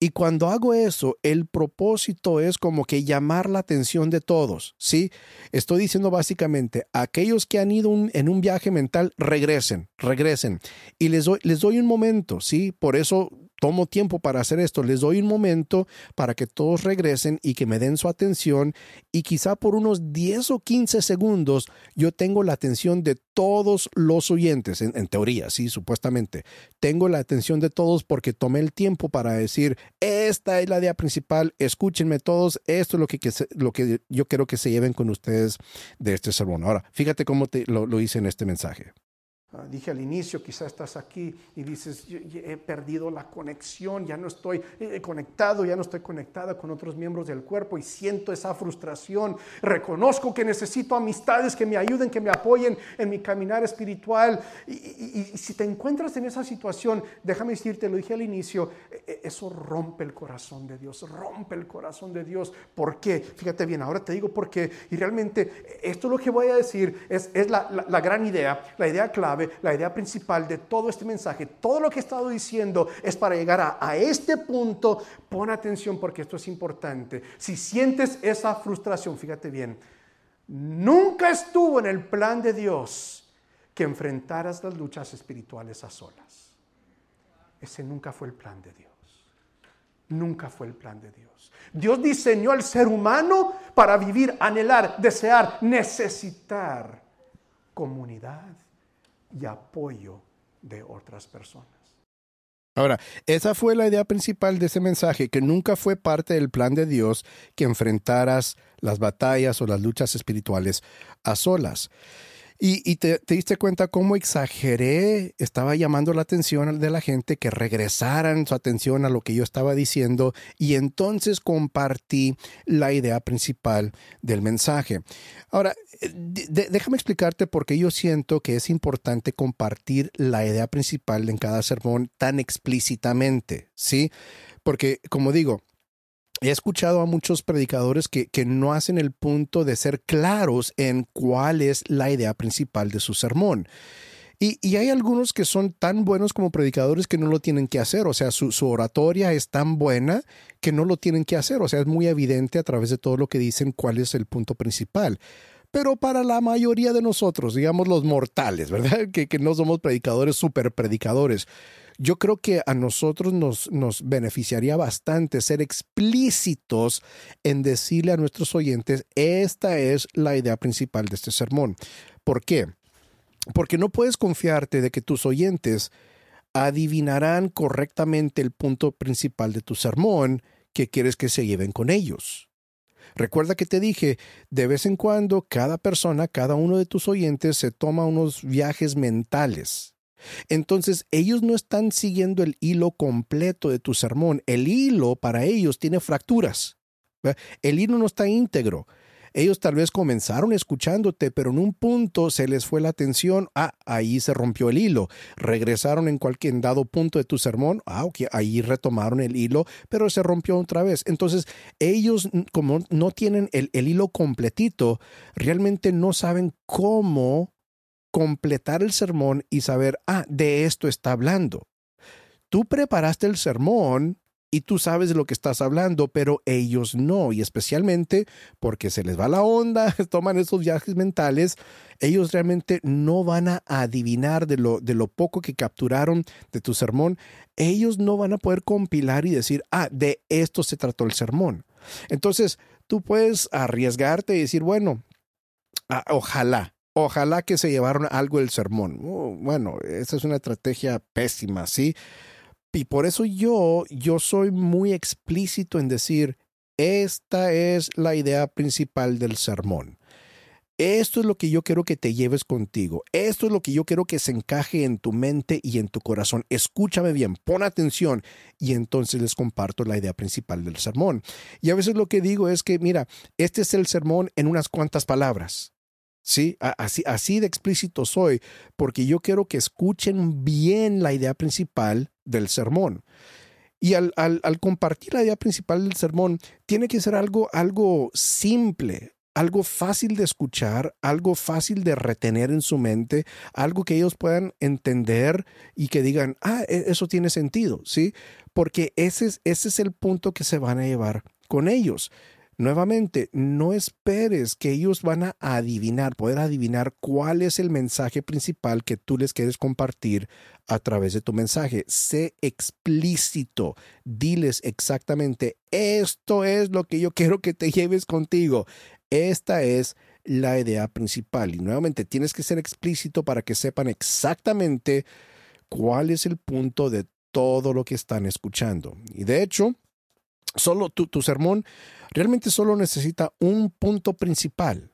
Y cuando hago eso, el propósito es como que llamar la atención de todos, ¿sí? Estoy diciendo básicamente, aquellos que han ido en un viaje mental, regresen, regresen. Y les doy, les doy un momento, ¿sí? Por eso tomo tiempo para hacer esto, les doy un momento para que todos regresen y que me den su atención y quizá por unos 10 o 15 segundos yo tengo la atención de todos los oyentes, en, teoría, sí, supuestamente. Tengo la atención de todos porque tomé el tiempo para decir, esta es la idea principal, escúchenme todos, esto es lo que, lo que yo quiero que se lleven con ustedes de este sermón. Ahora, fíjate cómo te, lo, lo hice en este mensaje. Ah, dije al inicio, quizás estás aquí y dices, he perdido la conexión, ya no estoy eh, conectado, ya no estoy conectada con otros miembros del cuerpo y siento esa frustración. Reconozco que necesito amistades que me ayuden, que me apoyen en mi caminar espiritual. Y, si te encuentras en esa situación, déjame decirte, lo dije al inicio, e, e, eso rompe el corazón de Dios, rompe el corazón de Dios. ¿Por qué? Fíjate bien, ahora te digo por qué. Y realmente esto lo que voy a decir es, es la, la gran idea, la idea clave la idea principal de todo este mensaje, todo lo que he estado diciendo es para llegar a, a este punto. Pon atención porque esto es importante. Si sientes esa frustración, fíjate bien, nunca estuvo en el plan de Dios que enfrentaras las luchas espirituales a solas. Ese nunca fue el plan de Dios. Nunca fue el plan de Dios. Dios diseñó al ser humano para vivir, anhelar, desear, necesitar comunidad y apoyo de otras personas. Ahora, esa fue la idea principal de ese mensaje, que nunca fue parte del plan de Dios que enfrentaras las batallas o las luchas espirituales a solas. Y, te, diste cuenta cómo exageré, estaba llamando la atención de la gente que regresaran su atención a lo que yo estaba diciendo y entonces compartí la idea principal del mensaje. Ahora, eh, déjame explicarte por qué yo siento que es importante compartir la idea principal en cada sermón tan explícitamente, ¿sí? Porque, como digo, he escuchado a muchos predicadores que, no hacen el punto de ser claros en cuál es la idea principal de su sermón. Y, hay algunos que son tan buenos como predicadores que no lo tienen que hacer. O sea, su, su, oratoria es tan buena que no lo tienen que hacer. O sea, es muy evidente a través de todo lo que dicen cuál es el punto principal. Pero para la mayoría de nosotros, digamos los mortales, [LAUGHS] ¿verdad? Que, que no somos predicadores, super predicadores yo creo que a nosotros nos, nos beneficiaría bastante ser explícitos en decirle a nuestros oyentes, esta es la idea principal de este sermón. ¿Por qué? Porque no puedes confiarte de que tus oyentes adivinarán correctamente el punto principal de tu sermón que quieres que se lleven con ellos. Recuerda que te dije, de vez en cuando cada persona, cada uno de tus oyentes se toma unos viajes mentales entonces, ellos no están siguiendo el hilo completo de tu sermón. El hilo para ellos tiene fracturas. El hilo no está íntegro. Ellos tal vez comenzaron escuchándote, pero en un punto se les fue la atención, ah, ahí se rompió el hilo. Regresaron en cualquier dado punto de tu sermón, ah, ok, ahí retomaron el hilo, pero se rompió otra vez. Entonces, ellos, como no tienen el, el hilo completito, realmente no saben cómo completar el sermón y saber, ah, de esto está hablando. Tú preparaste el sermón y tú sabes de lo que estás hablando, pero ellos no, y especialmente porque se les va la onda, [LAUGHS] toman esos viajes mentales, ellos realmente no van a adivinar de lo, de lo poco que capturaron de tu sermón, ellos no van a poder compilar y decir, ah, de esto se trató el sermón. Entonces, tú puedes arriesgarte y decir, bueno, ah, ojalá, ojalá que se llevaron algo del sermón. Oh, bueno, esa es una estrategia pésima, ¿sí? Y por eso yo, yo soy muy explícito en decir, esta es la idea principal del sermón. Esto es lo que yo quiero que te lleves contigo. Esto es lo que yo quiero que se encaje en tu mente y en tu corazón. Escúchame bien, pon atención y entonces les comparto la idea principal del sermón. Y a veces lo que digo es que, mira, este es el sermón en unas cuantas palabras. Sí, así, de explícito soy, porque yo quiero que escuchen bien la idea principal del sermón. Y al, al, al, compartir la idea principal del sermón, tiene que ser algo, algo simple, algo fácil de escuchar, algo fácil de retener en su mente, algo que ellos puedan entender y que digan, ah, e, eso tiene sentido, ¿sí? Porque ese es, ese es el punto que se van a llevar con ellos. Nuevamente, no esperes que ellos van a adivinar, poder adivinar cuál es el mensaje principal que tú les quieres compartir a través de tu mensaje. Sé explícito, diles exactamente, esto es lo que yo quiero que te lleves contigo. Esta es la idea principal. Y nuevamente, tienes que ser explícito para que sepan exactamente cuál es el punto de todo lo que están escuchando. Y de hecho, solo tu, tu sermón realmente solo necesita un punto principal.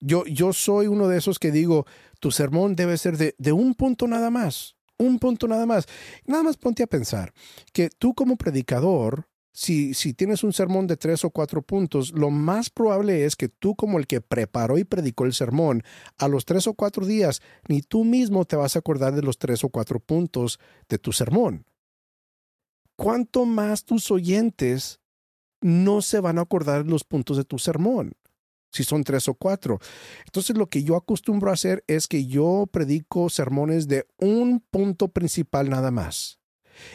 Yo, yo soy uno de esos que digo, tu sermón debe ser de, de un punto nada más, un punto nada más. Nada más ponte a pensar que tú como predicador, si, si, tienes un sermón de tres o cuatro puntos, lo más probable es que tú como el que preparó y predicó el sermón, a los tres o cuatro días, ni tú mismo te vas a acordar de los tres o cuatro puntos de tu sermón. ¿Cuánto más tus oyentes no se van a acordar los puntos de tu sermón, si son tres o cuatro. Entonces lo que yo acostumbro a hacer es que yo predico sermones de un punto principal nada más.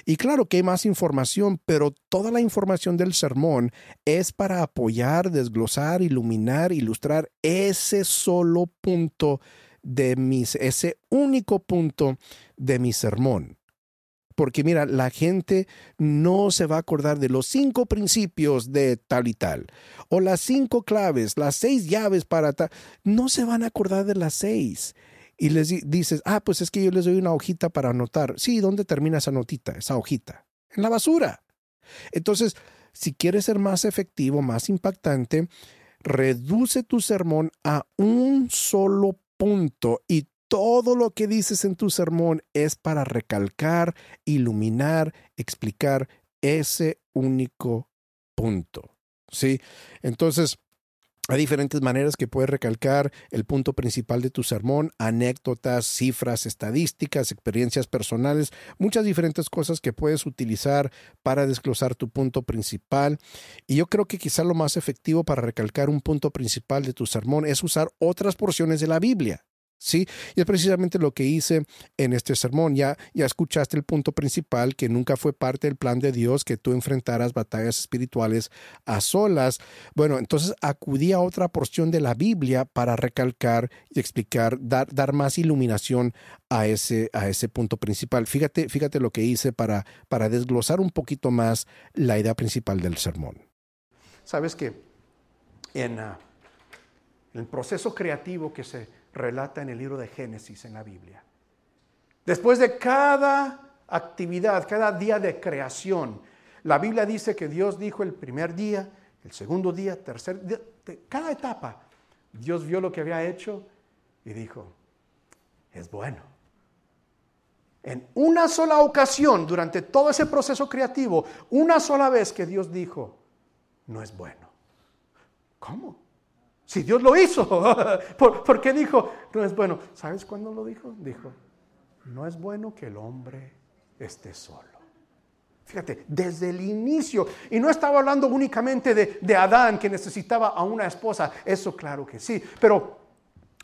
Y claro que hay más información, pero toda la información del sermón es para apoyar, desglosar, iluminar, ilustrar ese solo punto de mis, ese único punto de mi sermón porque mira, la gente no se va a acordar de los cinco principios de tal y tal, o las cinco claves, las seis llaves para tal, no se van a acordar de las seis. Y les dices, ah, pues es que yo les doy una hojita para anotar. Sí, ¿dónde termina esa notita, esa hojita? En la basura. Entonces, si quieres ser más efectivo, más impactante, reduce tu sermón a un solo punto y todo lo que dices en tu sermón es para recalcar, iluminar, explicar ese único punto. ¿Sí? Entonces, hay diferentes maneras que puedes recalcar el punto principal de tu sermón, anécdotas, cifras, estadísticas, experiencias personales, muchas diferentes cosas que puedes utilizar para desglosar tu punto principal. Y yo creo que quizá lo más efectivo para recalcar un punto principal de tu sermón es usar otras porciones de la Biblia. ¿Sí? Y es precisamente lo que hice en este sermón. Ya, ya escuchaste el punto principal, que nunca fue parte del plan de Dios que tú enfrentaras batallas espirituales a solas. Bueno, entonces acudí a otra porción de la Biblia para recalcar y explicar, dar, dar más iluminación a ese, a ese punto principal. Fíjate, fíjate lo que hice para, para desglosar un poquito más la idea principal del sermón. Sabes que en ah, el proceso creativo que se relata en el libro de Génesis en la Biblia. Después de cada actividad, cada día de creación, la Biblia dice que Dios dijo el primer día, el segundo día, tercer día, cada etapa, Dios vio lo que había hecho y dijo, es bueno. En una sola ocasión, durante todo ese proceso creativo, una sola vez que Dios dijo, no es bueno. ¿Cómo? Si Dios lo hizo, [LAUGHS] ¿por, qué dijo? No es bueno. ¿Sabes cuándo lo dijo? Dijo, no es bueno que el hombre esté solo. Fíjate, desde el inicio. Y no estaba hablando únicamente de, de Adán que necesitaba a una esposa. Eso claro que sí. Pero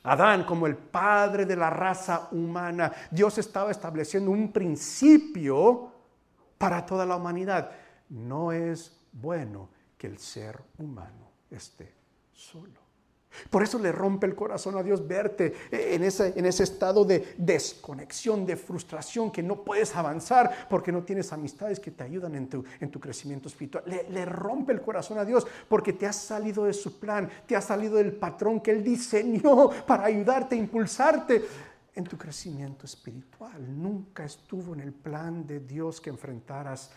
Adán como el padre de la raza humana, Dios estaba estableciendo un principio para toda la humanidad. No es bueno que el ser humano esté solo. Por eso le rompe el corazón a Dios verte en ese, en ese estado de desconexión, de frustración, que no puedes avanzar porque no tienes amistades que te ayudan en tu, en tu crecimiento espiritual. Le, le, rompe el corazón a Dios porque te has salido de su plan, te has salido del patrón que Él diseñó [LAUGHS] para ayudarte, impulsarte en tu crecimiento espiritual. Nunca estuvo en el plan de Dios que enfrentaras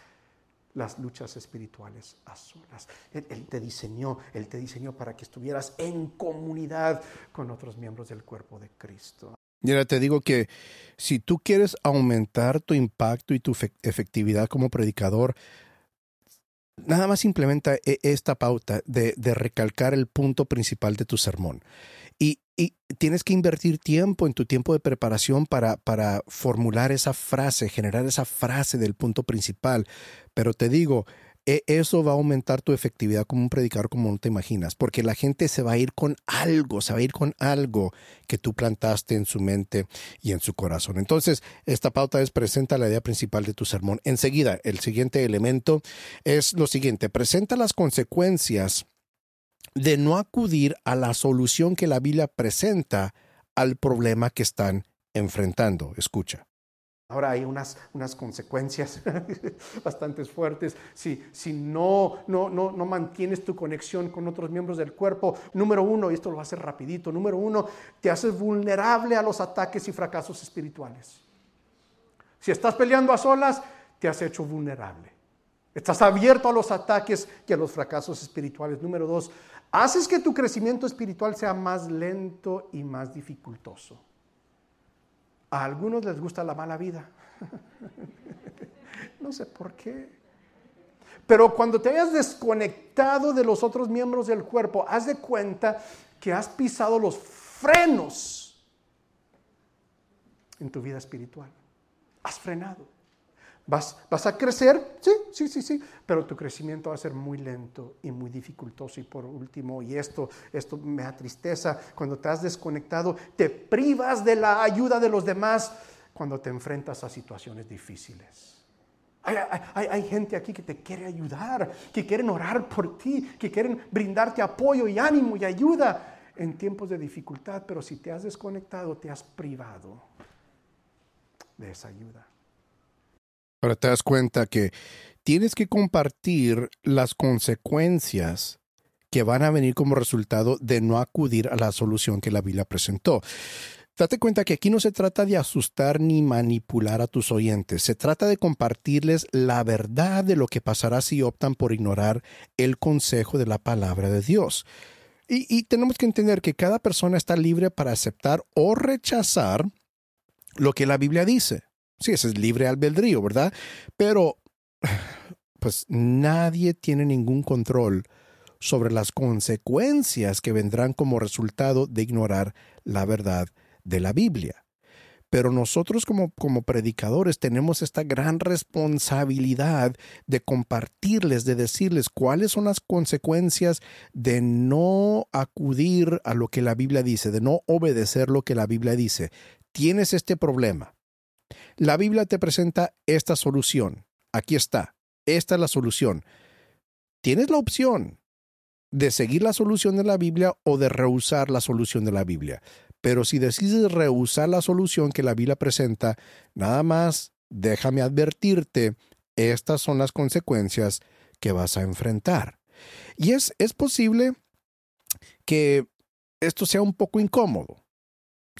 las luchas espirituales a solas. Él, te diseñó, Él te diseñó para que estuvieras en comunidad con otros miembros del cuerpo de Cristo. Mira, te digo que si tú quieres aumentar tu impacto y tu efectividad como predicador, nada más implementa e, esta pauta de, de recalcar el punto principal de tu sermón. Y, tienes que invertir tiempo en tu tiempo de preparación para, para formular esa frase, generar esa frase del punto principal. Pero te digo, e, eso va a aumentar tu efectividad como un predicador como no te imaginas, porque la gente se va a ir con algo, se va a ir con algo que tú plantaste en su mente y en su corazón. Entonces, esta pauta es presenta la idea principal de tu sermón. Enseguida, el siguiente elemento es lo siguiente, presenta las consecuencias de no acudir a la solución que la Biblia presenta al problema que están enfrentando. Escucha. Ahora hay unas, unas consecuencias [LAUGHS] bastante fuertes si, si no, no, no, no, mantienes tu conexión con otros miembros del cuerpo. Número uno, y esto lo va a hacer rapidito, número uno, te haces vulnerable a los ataques y fracasos espirituales. Si estás peleando a solas, te has hecho vulnerable. Estás abierto a los ataques y a los fracasos espirituales. Número dos, haces que tu crecimiento espiritual sea más lento y más dificultoso. A algunos les gusta la mala vida. [LAUGHS] no sé por qué. Pero cuando te hayas desconectado de los otros miembros del cuerpo, haz de cuenta que has pisado los frenos en tu vida espiritual. Has frenado. Vas, a crecer, sí, sí, sí, sí, pero tu crecimiento va a ser muy lento y muy dificultoso. Y por último, y esto, esto me da tristeza, cuando te has desconectado, te privas de la ayuda de los demás cuando te enfrentas a situaciones difíciles. Hay, hay, gente aquí que te quiere ayudar, que quieren orar por ti, que quieren brindarte apoyo y ánimo y ayuda en tiempos de dificultad, pero si te has desconectado, te has privado de esa ayuda. Ahora te das cuenta que tienes que compartir las consecuencias que van a venir como resultado de no acudir a la solución que la Biblia presentó. Date cuenta que aquí no se trata de asustar ni manipular a tus oyentes, se trata de compartirles la verdad de lo que pasará si optan por ignorar el consejo de la palabra de Dios. Y, y tenemos que entender que cada persona está libre para aceptar o rechazar lo que la Biblia dice. Sí, ese es libre albedrío, ¿verdad? Pero, [SIGHS] pues nadie tiene ningún control sobre las consecuencias que vendrán como resultado de ignorar la verdad de la Biblia. Pero nosotros como, como predicadores tenemos esta gran responsabilidad de compartirles, de decirles cuáles son las consecuencias de no acudir a lo que la Biblia dice, de no obedecer lo que la Biblia dice. Tienes este problema la Biblia te presenta esta solución. Aquí está. Esta es la solución. Tienes la opción de seguir la solución de la Biblia o de rehusar la solución de la Biblia. Pero si decides rehusar la solución que la Biblia presenta, nada más déjame advertirte, estas son las consecuencias que vas a enfrentar. Y es, es posible que esto sea un poco incómodo.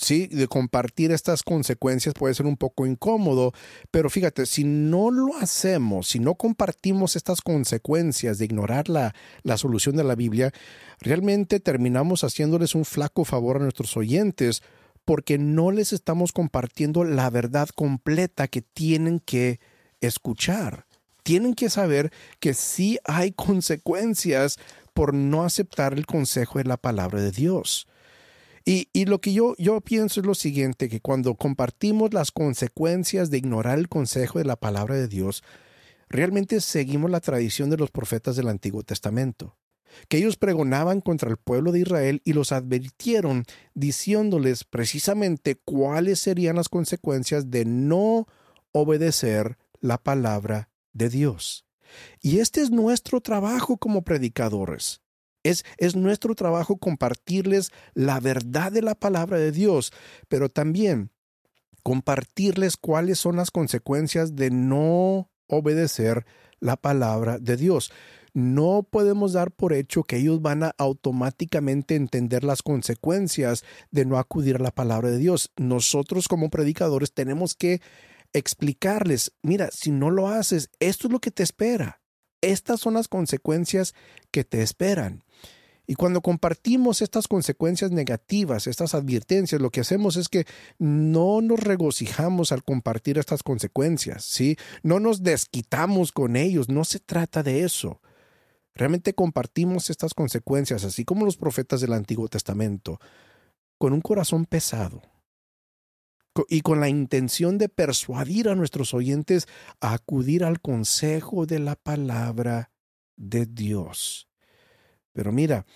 Sí, de compartir estas consecuencias puede ser un poco incómodo, pero fíjate, si no lo hacemos, si no compartimos estas consecuencias de ignorar la, la solución de la Biblia, realmente terminamos haciéndoles un flaco favor a nuestros oyentes porque no les estamos compartiendo la verdad completa que tienen que escuchar. Tienen que saber que sí hay [LAUGHS] consecuencias por no aceptar el consejo de la palabra de Dios. Y, lo que yo, yo pienso es lo siguiente, que cuando compartimos las consecuencias de ignorar el consejo de la palabra de Dios, realmente seguimos la tradición de los profetas del Antiguo Testamento, que ellos pregonaban contra el pueblo de Israel y los advirtieron diciéndoles precisamente cuáles serían las consecuencias de no obedecer la palabra de Dios. Y este es nuestro trabajo como predicadores Es, es, nuestro trabajo compartirles la verdad de la palabra de Dios, pero también compartirles cuáles son las consecuencias de no obedecer la palabra de Dios. No podemos dar por hecho que ellos van a automáticamente entender las consecuencias de no acudir a la palabra de Dios. Nosotros como predicadores tenemos que explicarles, mira, si no lo haces, esto es lo que te espera. Estas son las consecuencias que te esperan. Y cuando compartimos estas consecuencias negativas, estas advertencias, lo que hacemos es que no nos regocijamos al compartir estas consecuencias, ¿sí? No nos desquitamos con ellos, no se trata de eso. Realmente compartimos estas consecuencias, así como los profetas del Antiguo Testamento, con un corazón pesado y con la intención de persuadir a nuestros oyentes a acudir al consejo de la palabra de Dios. Pero mira,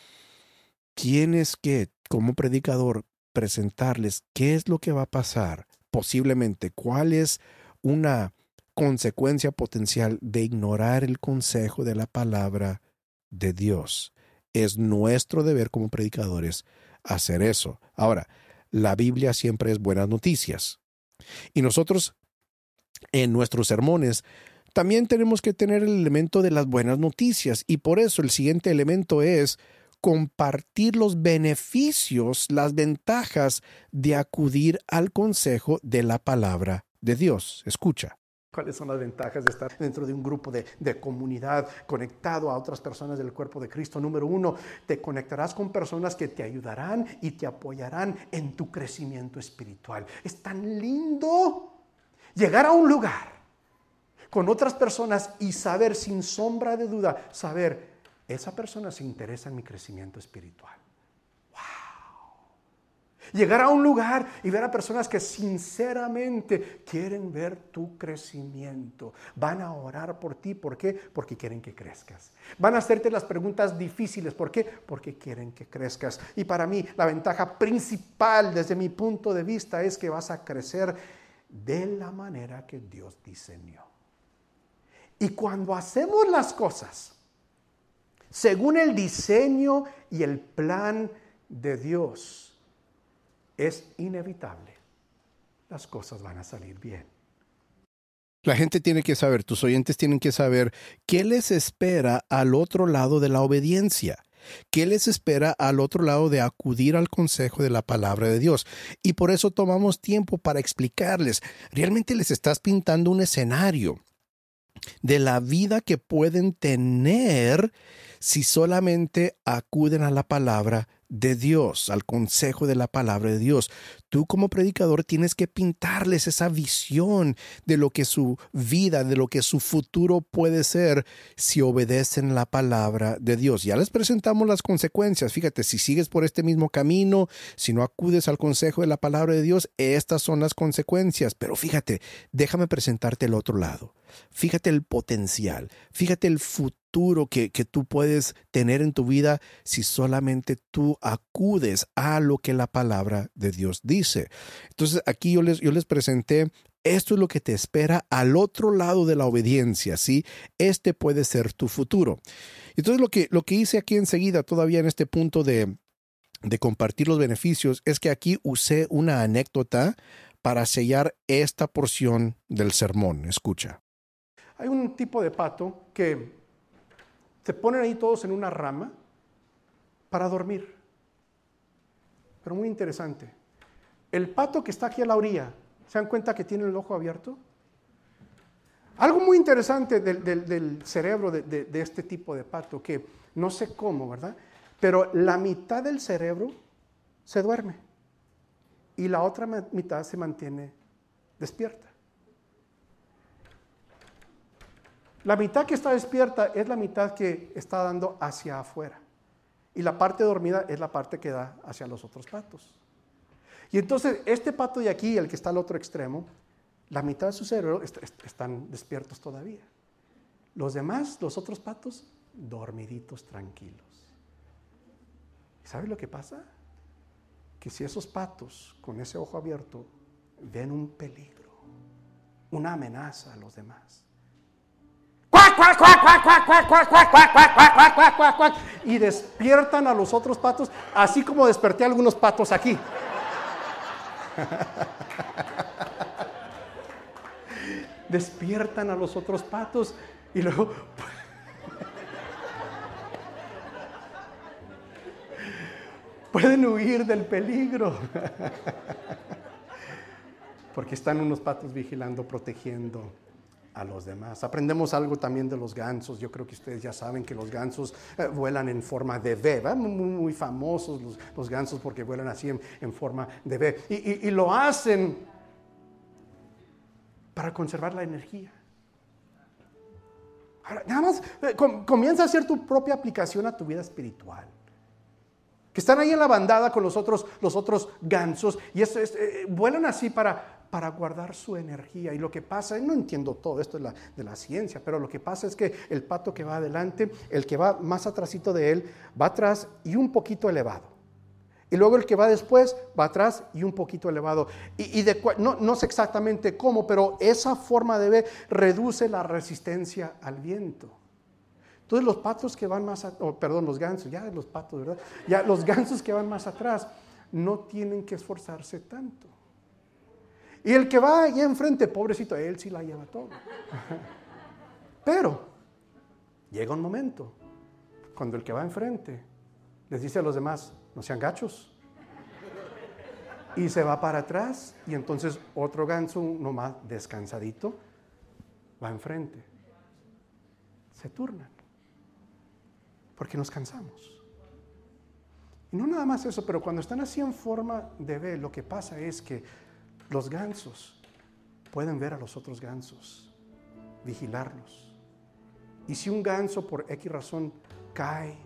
tienes que, como predicador, presentarles qué es lo que va a pasar, posiblemente, cuál es una consecuencia potencial de ignorar el consejo de la palabra de Dios. Es nuestro deber como predicadores hacer eso. Ahora, la Biblia siempre es buenas noticias. Y nosotros, en nuestros sermones, también tenemos que tener el elemento de las buenas noticias y por eso el siguiente elemento es compartir los beneficios, las ventajas de acudir al consejo de la palabra de Dios. Escucha. ¿Cuáles son las ventajas de estar dentro de un grupo de, comunidad conectado a otras personas del cuerpo de Cristo? Número uno, te conectarás con personas que te ayudarán y te apoyarán en tu crecimiento espiritual. Es tan lindo llegar a un lugar con otras personas y saber sin sombra de duda, saber, esa persona se interesa en mi crecimiento espiritual. ¡Wow! Llegar a un lugar y ver a personas que sinceramente quieren ver tu crecimiento. Van a orar por ti. ¿Por qué? Porque quieren que crezcas. Van a hacerte las preguntas difíciles. ¿Por qué? Porque quieren que crezcas. Y para mí, la ventaja principal desde mi punto de vista es que vas a crecer de la manera que Dios diseñó. Y cuando hacemos las cosas según el diseño y el plan de Dios, es inevitable. Las cosas van a salir bien. La gente tiene que saber, tus oyentes tienen que saber qué les espera al otro lado de la obediencia. ¿Qué les espera al otro lado de acudir al consejo de la palabra de Dios? Y por eso tomamos tiempo para explicarles. Realmente les estás pintando un escenario de la vida que pueden tener si solamente acuden a la palabra de Dios, al consejo de la palabra de Dios. Tú como predicador tienes que pintarles esa visión de lo que su vida, de lo que su futuro puede ser si obedecen la palabra de Dios. Ya les presentamos las consecuencias. Fíjate, si sigues por este mismo camino, si no acudes al consejo de la palabra de Dios, estas son las consecuencias. Pero fíjate, déjame presentarte el otro lado. Fíjate el potencial, fíjate el futuro que, que, tú puedes tener en tu vida si solamente tú acudes a lo que la palabra de Dios dice. Entonces aquí yo les, yo les presenté esto es lo que te espera al otro lado de la obediencia, ¿sí? Este puede ser tu futuro. Entonces lo que, lo que hice aquí enseguida, todavía en este punto de, de compartir los beneficios, es que aquí usé una anécdota para sellar esta porción del sermón. Escucha. Hay un tipo de pato que se ponen ahí todos en una rama para dormir. Pero muy interesante. El pato que está aquí a la orilla, ¿se dan cuenta que tiene el ojo abierto? Algo muy interesante del, cerebro de, de este tipo de pato, que no sé cómo, ¿verdad? Pero la mitad del cerebro se duerme y la otra mitad se mantiene despierta. La mitad que está despierta es la mitad que está dando hacia afuera. Y la parte dormida es la parte que da hacia los otros patos. Y entonces este pato de aquí, el que está al otro extremo, la mitad de su cerebro están despiertos todavía. Los demás, los otros patos, dormiditos, tranquilos. ¿Sabe lo que pasa? Que si esos patos con ese ojo abierto ven un peligro, una amenaza a los demás, y despiertan a los otros patos, así como desperté a algunos patos aquí. despiertan a los otros patos y luego pueden huir del peligro. Porque están unos patos vigilando, protegiendo a los demás. Aprendemos algo también de los gansos. Yo creo que ustedes ya saben que los gansos eh, vuelan en forma de V. Muy, famosos los, gansos porque vuelan así en, forma de V. Y, lo hacen para conservar la energía. Ahora, nada más eh, comienza a hacer tu propia aplicación a tu vida espiritual. Que están ahí en la bandada con los otros, los otros gansos y eso es, eh, vuelan así para, para guardar su energía. Y lo que pasa, no entiendo todo esto de la, de la, ciencia, pero lo que pasa es que el pato que va adelante, el que va más atrásito de él, va atrás y un poquito elevado. Y luego el que va después va atrás y un poquito elevado. Y, no, sé exactamente cómo, pero esa forma de ver reduce la resistencia al viento. Entonces los patos que van más, oh, perdón, los gansos, ya los patos, ¿verdad? Ya los gansos que van más atrás no tienen que esforzarse tanto. Y el que va allá enfrente, pobrecito, él sí la lleva todo. Pero llega un momento cuando el que va enfrente les dice a los demás, no sean gachos. Y se va para atrás y entonces otro ganso, uno más descansadito, va enfrente. Se turnan. Porque nos cansamos. Y no nada más eso, pero cuando están así en forma de B, lo que pasa es que los gansos pueden ver a los otros gansos, vigilarlos. Y si un ganso por X razón cae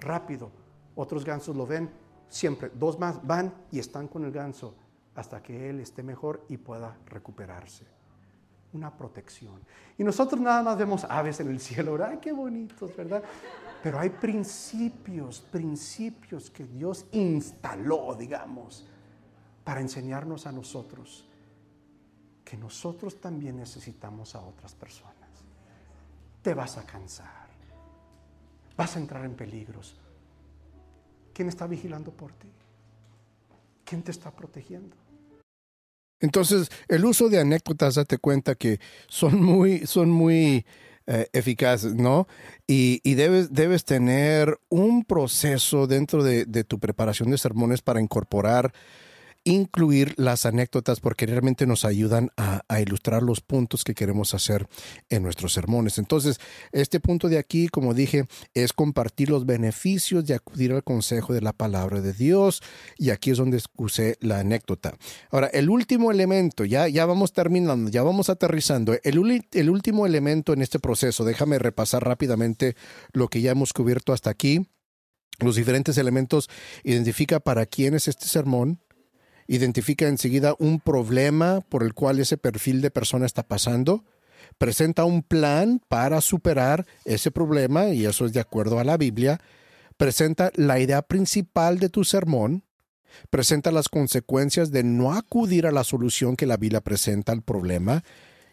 rápido, otros gansos lo ven, siempre dos más van y están con el ganso hasta que él esté mejor y pueda recuperarse. Una protección. Y nosotros nada más vemos aves en el cielo, ¡ay, qué bonitos, ¿verdad? Pero hay principios, principios que Dios instaló, digamos, para enseñarnos a nosotros que nosotros también necesitamos a otras personas. Te vas a cansar, vas a entrar en peligros, ¿Quién está vigilando por ti? ¿Quién te está protegiendo? Entonces, el uso de anécdotas, date cuenta que son muy, son muy eh, eficaces, ¿no? Y, debes, debes tener un proceso dentro de, de tu preparación de sermones para incorporar incluir las anécdotas porque realmente nos ayudan a, ilustrar los puntos que queremos hacer en nuestros sermones. Entonces, este punto de aquí, como dije, es compartir los beneficios de acudir al consejo de la palabra de Dios y aquí es donde usé la anécdota. Ahora, el último elemento, ya, ya vamos terminando, ya vamos aterrizando. El, el último elemento en este proceso, déjame repasar rápidamente lo que ya hemos cubierto hasta aquí los diferentes elementos, identifica para quién es este sermón, identifica enseguida un problema por el cual ese perfil de persona está pasando, presenta un plan para superar ese problema, y eso es de acuerdo a la Biblia, presenta la idea principal de tu sermón, presenta las consecuencias de no acudir a la solución que la Biblia presenta al problema,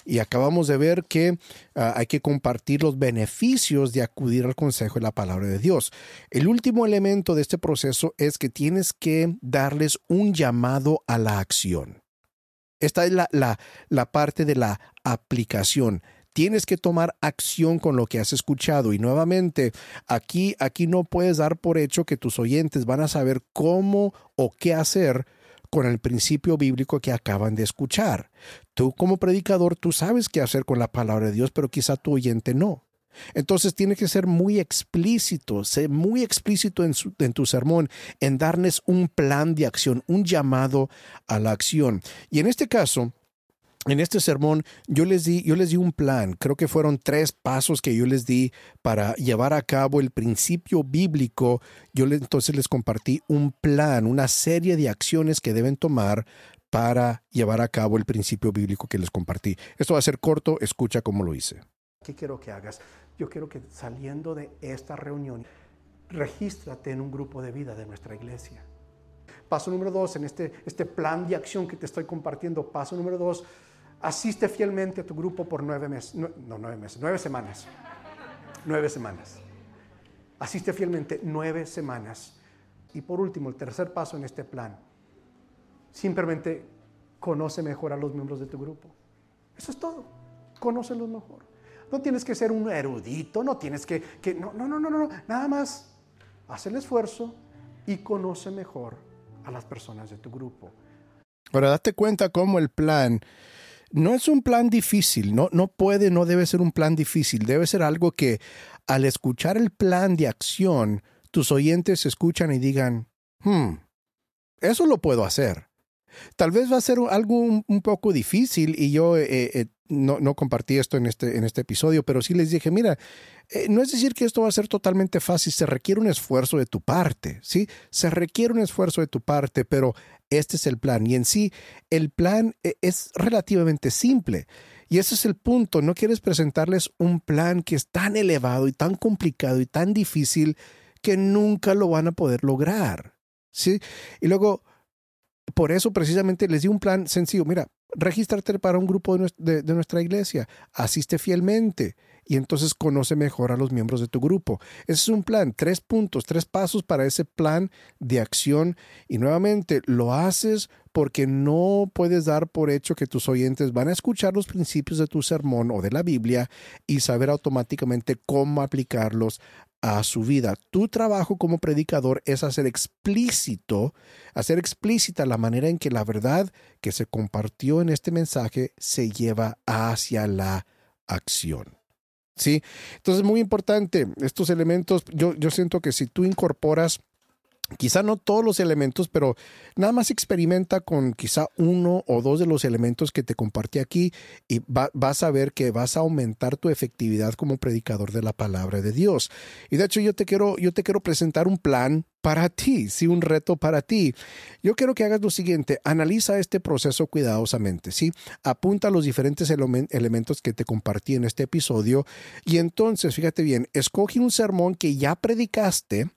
y acabamos de ver que ah, hay que compartir los beneficios de acudir al consejo de la palabra de Dios. El último elemento de este proceso es que tienes que darles un llamado a la acción. Esta es la, la, la parte de la aplicación tienes que tomar acción con lo que has escuchado. Y nuevamente, aquí, aquí no puedes dar por hecho que tus oyentes van a saber cómo o qué hacer con el principio bíblico que acaban de escuchar. Tú como predicador, tú sabes qué hacer con la palabra de Dios, pero quizá tu oyente no. Entonces tiene que ser muy explícito, ser muy explícito en, en, tu sermón, en darles un plan de acción, un llamado a la acción. Y en este caso, en este sermón yo les di, yo les di un plan, creo que fueron tres pasos que yo les di para llevar a cabo el principio bíblico. Yo entonces les compartí un plan, una serie de acciones que deben tomar para llevar a cabo el principio bíblico que les compartí. Esto va a ser corto, escucha cómo lo hice. ¿Qué quiero que hagas? Yo quiero que saliendo de esta reunión, regístrate en un grupo de vida de nuestra iglesia. Paso número dos, en este, este plan de acción que te estoy compartiendo, paso número dos, asiste fielmente a tu grupo por nueve meses, no, nueve meses, nueve semanas. Nueve semanas. Asiste fielmente nueve semanas. Y por último, el tercer paso en este plan. Simplemente conoce mejor a los miembros de tu grupo. Eso es todo. Conócelos mejor. No tienes que ser un erudito, no tienes que, que no, no, no, no, no, nada más haz el esfuerzo y conoce mejor a las personas de tu grupo. Ahora, date cuenta cómo el plan no es un plan difícil, no, no puede, no debe ser un plan difícil, debe ser algo que al escuchar el plan de acción, tus oyentes escuchan y digan, hmm, eso lo puedo hacer. Tal vez va a ser algo un, poco difícil y yo eh, eh, no, no, compartí esto en este, en este episodio, pero sí les dije, mira, eh, no es decir que esto va a ser totalmente fácil, se requiere un esfuerzo de tu parte, ¿sí? Se requiere un esfuerzo de tu parte, pero este es el plan. Y en sí, el plan es relativamente simple. Y ese es el punto. No quieres presentarles un plan que es tan elevado y tan complicado y tan difícil que nunca lo van a poder lograr. ¿Sí? Y luego, por eso precisamente les di un plan sencillo. Mira, regístrate para un grupo de, nuestra iglesia, asiste fielmente y entonces conoce mejor a los miembros de tu grupo. Ese es un plan, tres puntos, tres pasos para ese plan de acción y nuevamente lo haces porque no puedes dar por hecho que tus oyentes van a escuchar los principios de tu sermón o de la Biblia y saber automáticamente cómo aplicarlos a su vida. Tu trabajo como predicador es hacer explícito, hacer explícita la manera en que la verdad que se compartió en este mensaje se lleva hacia la acción. ¿Sí? Entonces, muy importante, estos elementos, yo, yo siento que si tú incorporas Quizá no todos los elementos, pero nada más experimenta con quizá uno o dos de los elementos que te compartí aquí y vas a ver que vas a aumentar tu efectividad como predicador de la palabra de Dios. Y de hecho yo te quiero, yo te quiero presentar un plan para ti, sí, un reto para ti. Yo quiero que hagas lo siguiente, analiza este proceso cuidadosamente, ¿sí? Apunta los diferentes elementos que te compartí en este episodio y entonces, fíjate bien, escoge un sermón que ya predicaste,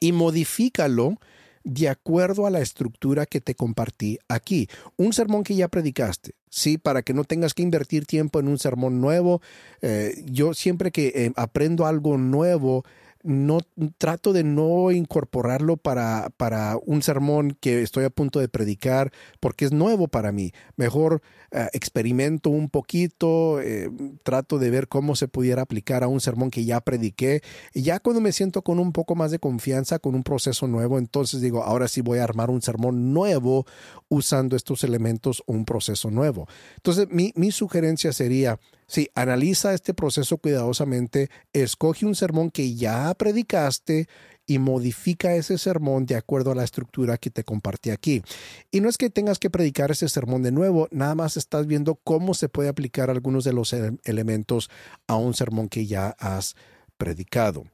y modifícalo de acuerdo a la estructura que te compartí aquí. Un sermón que ya predicaste, ¿sí? Para que no tengas que invertir tiempo en un sermón nuevo. Eh, yo siempre que eh, aprendo algo nuevo, no trato de no incorporarlo para, para un sermón que estoy a punto de predicar porque es nuevo para mí. Mejor eh, experimento un poquito, eh, trato de ver cómo se pudiera aplicar a un sermón que ya prediqué. Y ya cuando me siento con un poco más de confianza, con un proceso nuevo, entonces digo, ahora sí voy a armar un sermón nuevo usando estos elementos o un proceso nuevo. Entonces, mi, mi sugerencia sería, Sí, analiza este proceso cuidadosamente, escoge un sermón que ya predicaste y modifica ese sermón de acuerdo a la estructura que te compartí aquí. Y no es que tengas que predicar ese sermón de nuevo, nada más estás viendo cómo se puede aplicar algunos de los elementos a un sermón que ya has predicado.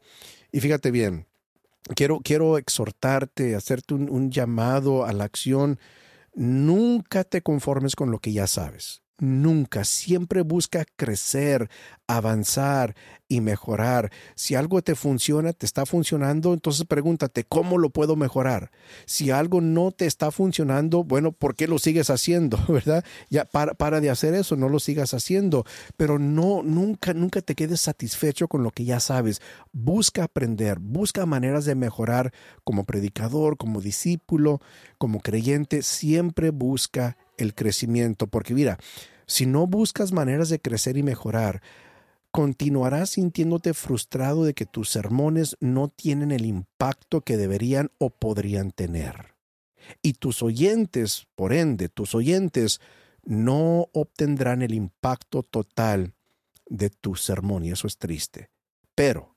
Y fíjate bien, quiero, quiero exhortarte, hacerte un llamado a la acción. Nunca te conformes con lo que ya sabes nunca, siempre busca crecer, avanzar y mejorar. Si algo te funciona, te está funcionando, entonces pregúntate, ¿cómo lo puedo mejorar? Si algo no te está funcionando, bueno, ¿por qué lo sigues haciendo? [LAUGHS] ¿Verdad? Ya para, para de hacer eso, no lo sigas haciendo, pero no, nunca, nunca te quedes satisfecho con lo que ya sabes. Busca aprender, busca maneras de mejorar como predicador, como discípulo, como creyente, siempre busca el crecimiento, porque mira, si no buscas maneras de crecer y mejorar, continuarás sintiéndote frustrado de que tus sermones no tienen el impacto que deberían o podrían tener. Y tus oyentes, por ende, tus oyentes, no obtendrán el impacto total de tu sermón, y eso es triste. Pero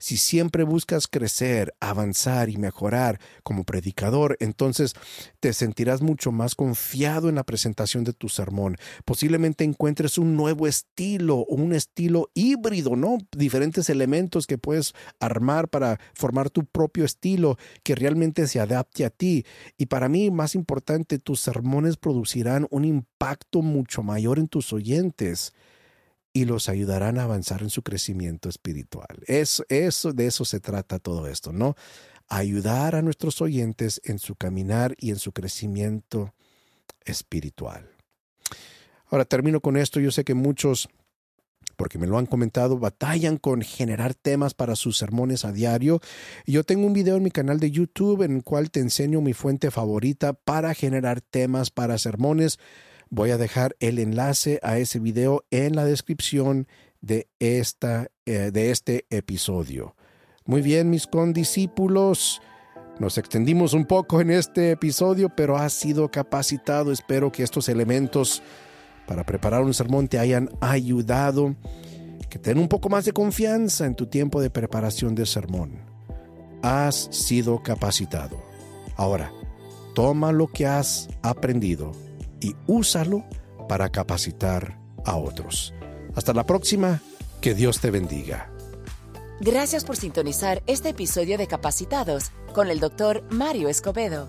si siempre buscas crecer, avanzar y mejorar como predicador, entonces te sentirás mucho más confiado en la presentación de tu sermón. Posiblemente encuentres un nuevo estilo o un estilo híbrido, ¿no? Diferentes elementos que puedes armar para formar tu propio estilo que realmente se adapte a ti. Y para mí, más importante, tus sermones producirán un impacto mucho mayor en tus oyentes y los ayudarán a avanzar en su crecimiento espiritual. Eso, eso, de eso se trata todo esto, ¿no? Ayudar a nuestros oyentes en su caminar y en su crecimiento espiritual. Ahora termino con esto. Yo sé que muchos porque me lo han comentado, batallan con generar temas para sus sermones a diario. Yo tengo un video en mi canal de YouTube en el cual te enseño mi fuente favorita para generar temas para sermones. Voy a dejar el enlace a ese video en la descripción de, esta, eh, de este episodio. Muy bien, mis condiscípulos. Nos extendimos un poco en este episodio, pero has sido capacitado. Espero que estos elementos para preparar un sermón te hayan ayudado, que ten un poco más de confianza en tu tiempo de preparación de sermón. Has sido capacitado. Ahora, toma lo que has aprendido y úsalo para capacitar a otros. Hasta la próxima, que Dios te bendiga. Gracias por sintonizar este episodio de Capacitados con el doctor Mario Escobedo.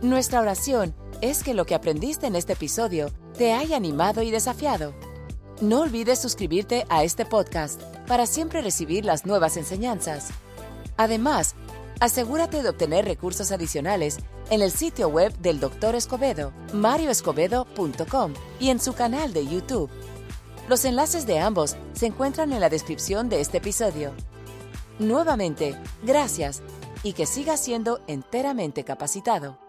Nuestra oración es que lo que aprendiste en este episodio te haya animado y desafiado. No olvides suscribirte a este podcast para siempre recibir las nuevas enseñanzas. Además, asegúrate de obtener recursos adicionales en el sitio web del Dr. Escobedo, marioescobedo.com y en su canal de YouTube. Los enlaces de ambos se encuentran en la descripción de este episodio. Nuevamente, gracias y que siga siendo enteramente capacitado.